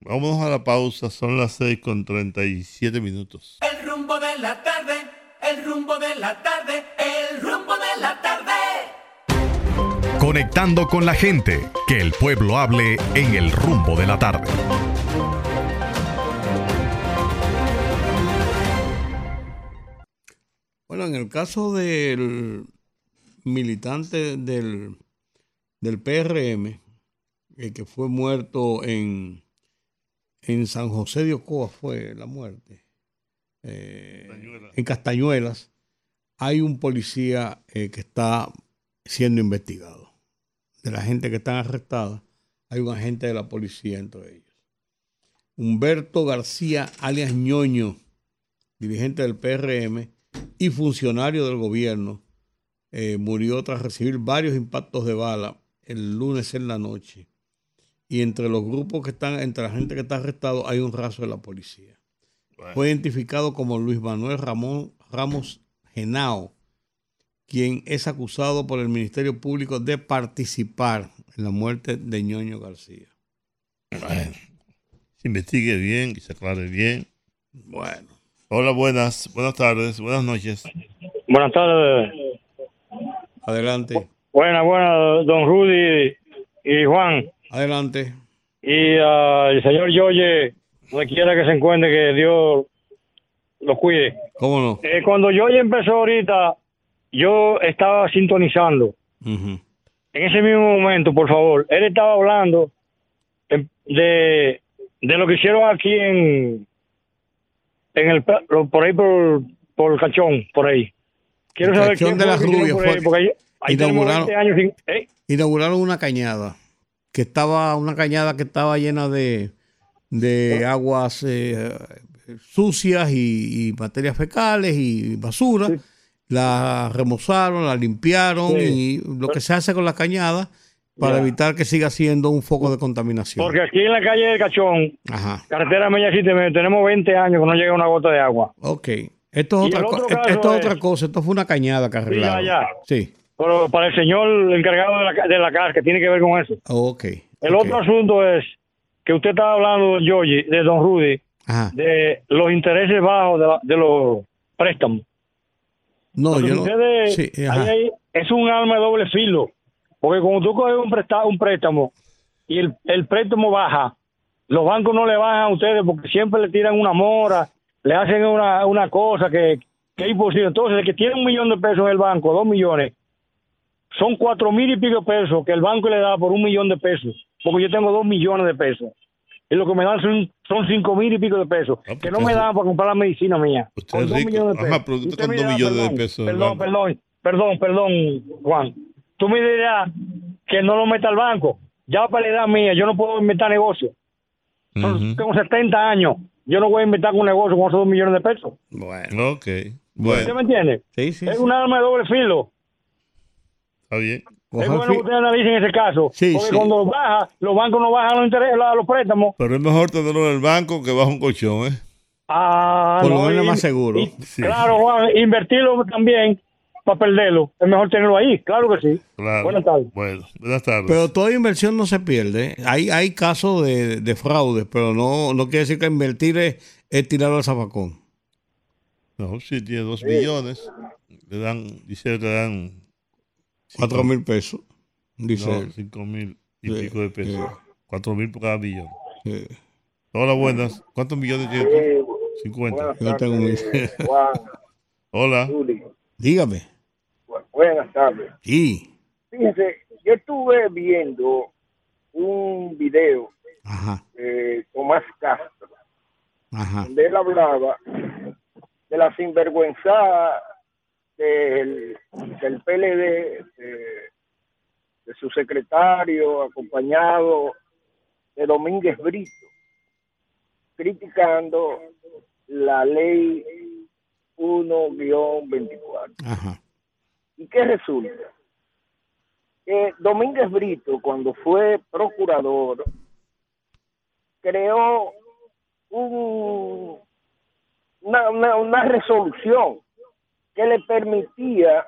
Vámonos a la pausa, son las 6 con 37 minutos. El rumbo de la tarde, el rumbo de la tarde, el rumbo de la tarde. Conectando con la gente, que el pueblo hable en el rumbo de la tarde. Bueno, en el caso del militante del, del PRM, el que fue muerto en, en San José de Ocoa, fue la muerte. Eh, en Castañuelas, hay un policía eh, que está siendo investigado. De la gente que están arrestada, hay un agente de la policía entre ellos. Humberto García, alias Ñoño, dirigente del PRM y funcionario del gobierno, eh, murió tras recibir varios impactos de bala el lunes en la noche. Y entre los grupos que están, entre la gente que está arrestado, hay un raso de la policía. fue identificado como Luis Manuel Ramón Ramos Genao, quien es acusado por el Ministerio Público de participar en la muerte de Ñoño García. Bueno, se investigue bien, que se aclare bien. Bueno. Hola, buenas, buenas tardes, buenas noches. Buenas tardes. Adelante. Buenas, buenas, don Rudy y Juan. Adelante. Y el señor Yoye, donde quiera que se encuentre, que Dios lo cuide. ¿Cómo no? Eh, cuando Yoye empezó ahorita, yo estaba sintonizando. En ese mismo momento, por favor, él estaba hablando de, de, lo que hicieron aquí en, en el, por ahí por, por el cachón, por ahí. Quiero El saber Cachón de las Rubias por ahí, porque ahí, ahí tenemos inauguraron- 20 años sin... ¿eh? Inauguraron una cañada, que estaba, una cañada que estaba llena de, de aguas eh, sucias y, y materias fecales y basura. La remozaron, la limpiaron Sí. y lo que se hace con la cañada para Ya. evitar que siga siendo un foco de contaminación. Porque aquí en la calle del Cachón, Ajá. carretera Mella tenemos 20 años que no llega una gota de agua. Ok. Esto es, otra, esto es cosa. Esto fue una cañada que arreglaron. ya. Sí. Pero para el señor encargado de la, de la casa, que tiene que ver con eso. Ok. El otro asunto es que usted estaba hablando, don de don Rudy, Ajá. de los intereses bajos de, la- de los préstamos. No, Porque yo no. ustedes- Sí, ahí ajá. hay- es un arma de doble filo. Porque cuando tú coges un, presta- un préstamo y el, el préstamo baja, los bancos no le bajan a ustedes porque siempre le tiran una mora, le hacen una, una cosa que, que es imposible. Entonces, el que tiene un millón de pesos en el banco, dos millones, son cuatro mil y pico pesos que el banco le da por un millón de pesos. Porque yo tengo dos millones de pesos. Y lo que me dan son, son cinco mil y pico de pesos. que no me dan para comprar la medicina mía. Usted Con es dos rico. millones de Ajá, pesos. pero usted Usted con me dos dirá, millones de perdón, pesos Perdón, perdón, perdón, perdón, Juan. Tú me dirás que no lo meta al banco. Ya para la edad mía, yo no puedo inventar negocio. Tengo 70 años. Yo no voy a inventar un negocio con esos dos millones de pesos. Bueno. Ok. ¿Usted Bueno, me entiende? Sí, sí. es un arma de doble filo. está bien. Es bueno que ustedes analicen ese caso. Sí, porque sí. cuando baja, los bancos no bajan los intereses, los préstamos. Pero es mejor tenerlo en el banco que bajo un colchón, ¿eh? Ah, Por lo no, menos y- más seguro. y- Claro, Juan, invertirlo también para perderlo. Es mejor tenerlo ahí, claro que sí. Claro. Buenas tardes. Bueno, buenas tardes. Pero toda inversión no se pierde. Hay, hay casos de, de fraude, pero no, no quiere decir que invertir es, es tirarlo al zafacón. No, si tiene dos millones, le dan, dice, le dan Cuatro mil pesos, dice no, cinco mil y Sí, pico de pesos. sí. Cuatro mil por cada millón. Sí. Hola, buenas. ¿Cuántos millones tienes Eh, tú? Cincuenta. buenas Yo tengo mil. tardes, Juan, Hola. Juli. Dígame. Bu- Buenas tardes. Sí. Fíjense, yo estuve viendo un video Ajá. de Tomás Castro, Ajá. donde él hablaba de la sinvergüenza del, del PLD, de, de su secretario, acompañado de Domínguez Brito, criticando la ley 1-24. Ajá. ¿Y qué resulta? Que Domínguez Brito, cuando fue procurador, creó un- una, una, una resolución que le permitía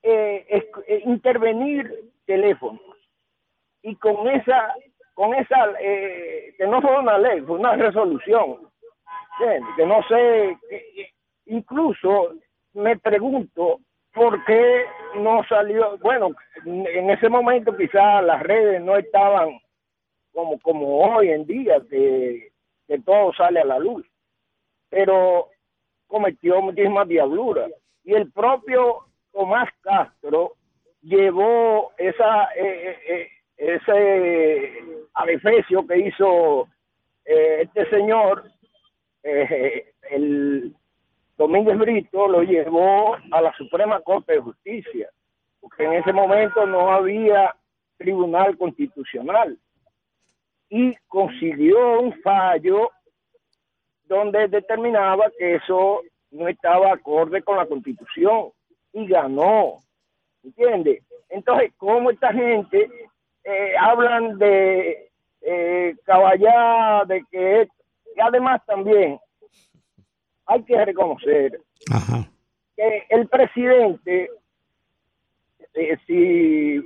eh, eh, intervenir teléfonos. Y con esa, con esa eh, que no fue una ley, fue una resolución, que no sé, incluso me pregunto por qué no salió, bueno, en ese momento quizás las redes no estaban como, como hoy en día, que, que todo sale a la luz, pero cometió muchísimas diabluras. Y el propio Tomás Castro llevó esa eh, eh, ese adefesio que hizo eh, este señor, eh, el Domínguez Brito, lo llevó a la Suprema Corte de Justicia, porque en ese momento no había tribunal constitucional. Y consiguió un fallo donde determinaba que eso no estaba acorde con la constitución y ganó. ¿Entiende? Entonces, ¿cómo esta gente eh, hablan de eh, caballá, de que y además también hay que reconocer que el presidente, eh, si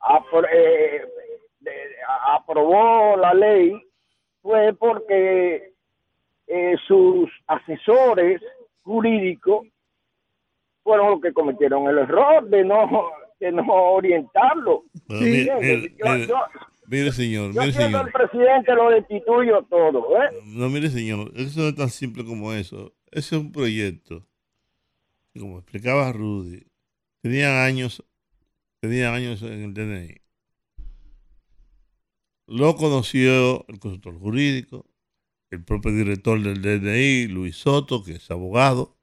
apro- eh, de- aprobó la ley, fue porque eh, sus asesores jurídicos fueron los que cometieron el error de no de no orientarlo. Mire, Yo- mire, yo- mire, señor, yo mire, señor. el presidente lo destituyo todo, ¿eh? No, mire, señor, eso no es tan simple como eso. Ese es un proyecto como explicaba Rudy, tenían años, tenían años en el DNI. Lo conoció el consultor jurídico, el propio director del DNI, Luis Soto, que es abogado.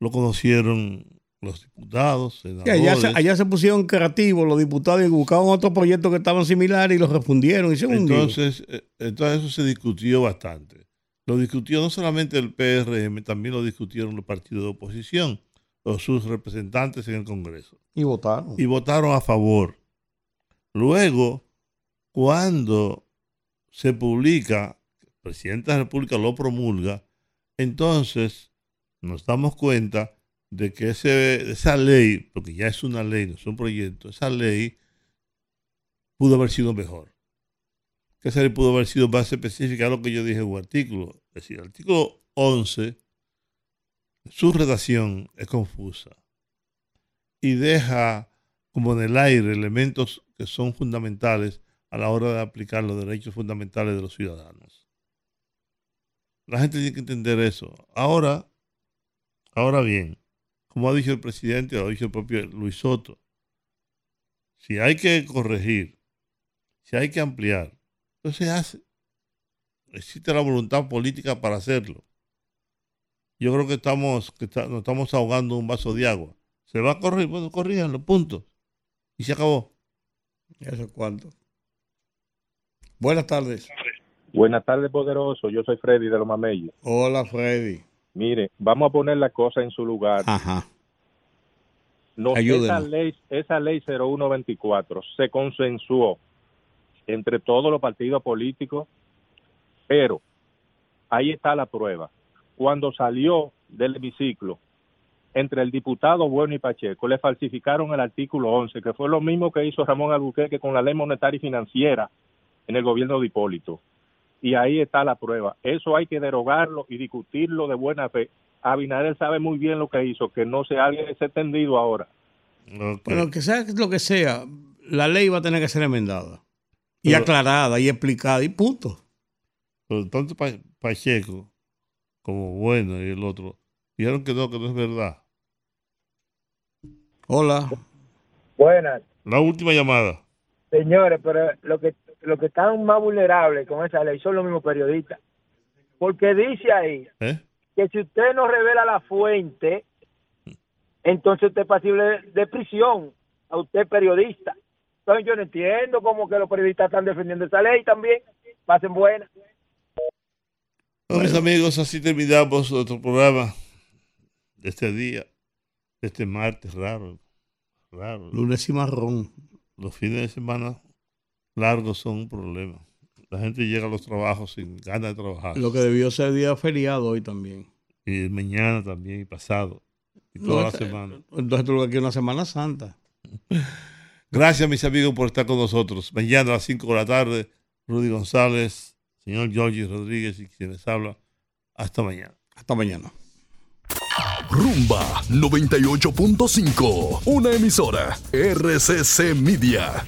Lo conocieron los diputados, Sí, allá, se, senadores. allá se pusieron creativos los diputados y buscaban otros proyectos que estaban similares y los respondieron. Y se. Entonces, eh, entonces eso se discutió bastante. Lo discutió no solamente el PRM, también lo discutieron los partidos de oposición o sus representantes en el Congreso. Y votaron. Y votaron a favor. Luego, cuando se publica, el presidente de la República lo promulga, entonces nos damos cuenta de que esa ley, porque ya es una ley, no es un proyecto, esa ley pudo haber sido mejor. Que esa ley pudo haber sido más específica a lo que yo dije en un artículo. Es decir, el artículo 11, su redacción es confusa y deja como en el aire elementos que son fundamentales a la hora de aplicar los derechos fundamentales de los ciudadanos. La gente tiene que entender eso. Ahora, ahora bien, como ha dicho el presidente, lo ha dicho el propio Luis Soto, si hay que corregir, si hay que ampliar, entonces se hace. Existe la voluntad política para hacerlo. Yo creo que estamos, nos estamos ahogando un vaso de agua. Se va a correr, bueno, corríganlo, punto. Y se acabó. Eso es cuánto. Buenas tardes. Buenas tardes, poderoso. Yo soy Freddy de los Mameyes. Hola, Freddy. Mire, vamos a poner la cosa en su lugar. Ajá. No, esa ley, esa ley 0124 se consensuó entre todos los partidos políticos, pero ahí está la prueba. Cuando salió del hemiciclo, entre el diputado Bueno y Pacheco, le falsificaron el artículo 11, que fue lo mismo que hizo Ramón Albuquerque con la ley monetaria y financiera en el gobierno de Hipólito. Y ahí está la prueba. Eso hay que derogarlo y discutirlo de buena fe. Abinader sabe muy bien lo que hizo, que no se haya extendido ahora. Bueno, que sea lo que sea, la ley va a tener que ser enmendada. Y Pero- aclarada y explicada y punto. Pero tanto Pa- Pacheco como Bueno y el otro dijeron que no, que no es verdad. Hola. Buenas. La última llamada. Señores, pero lo que lo que están más vulnerables con esa ley son los mismos periodistas. Porque dice ahí ¿Eh? que si usted no revela la fuente, entonces usted es pasible de, prisión. A usted periodista. Entonces yo no entiendo cómo que los periodistas están defendiendo esa ley también. Pasen buenas. Bueno, mis amigos, así terminamos nuestro programa de este día, de este martes raro. raro. Lunes y marrón. Los fines de semana largos son un problema. La gente llega a los trabajos sin ganas de trabajar. Lo que debió ser día feriado hoy también. Y mañana también, y pasado. Y No, toda la este- semana. Entonces lo que es una Semana Santa. Gracias, mis amigos, por estar con nosotros. Mañana a las 5 de la tarde, Rudy González, señor Georgie Rodríguez y quienes hablan. Hasta mañana. Hasta mañana. Rumba 98.5, una emisora RCC Media.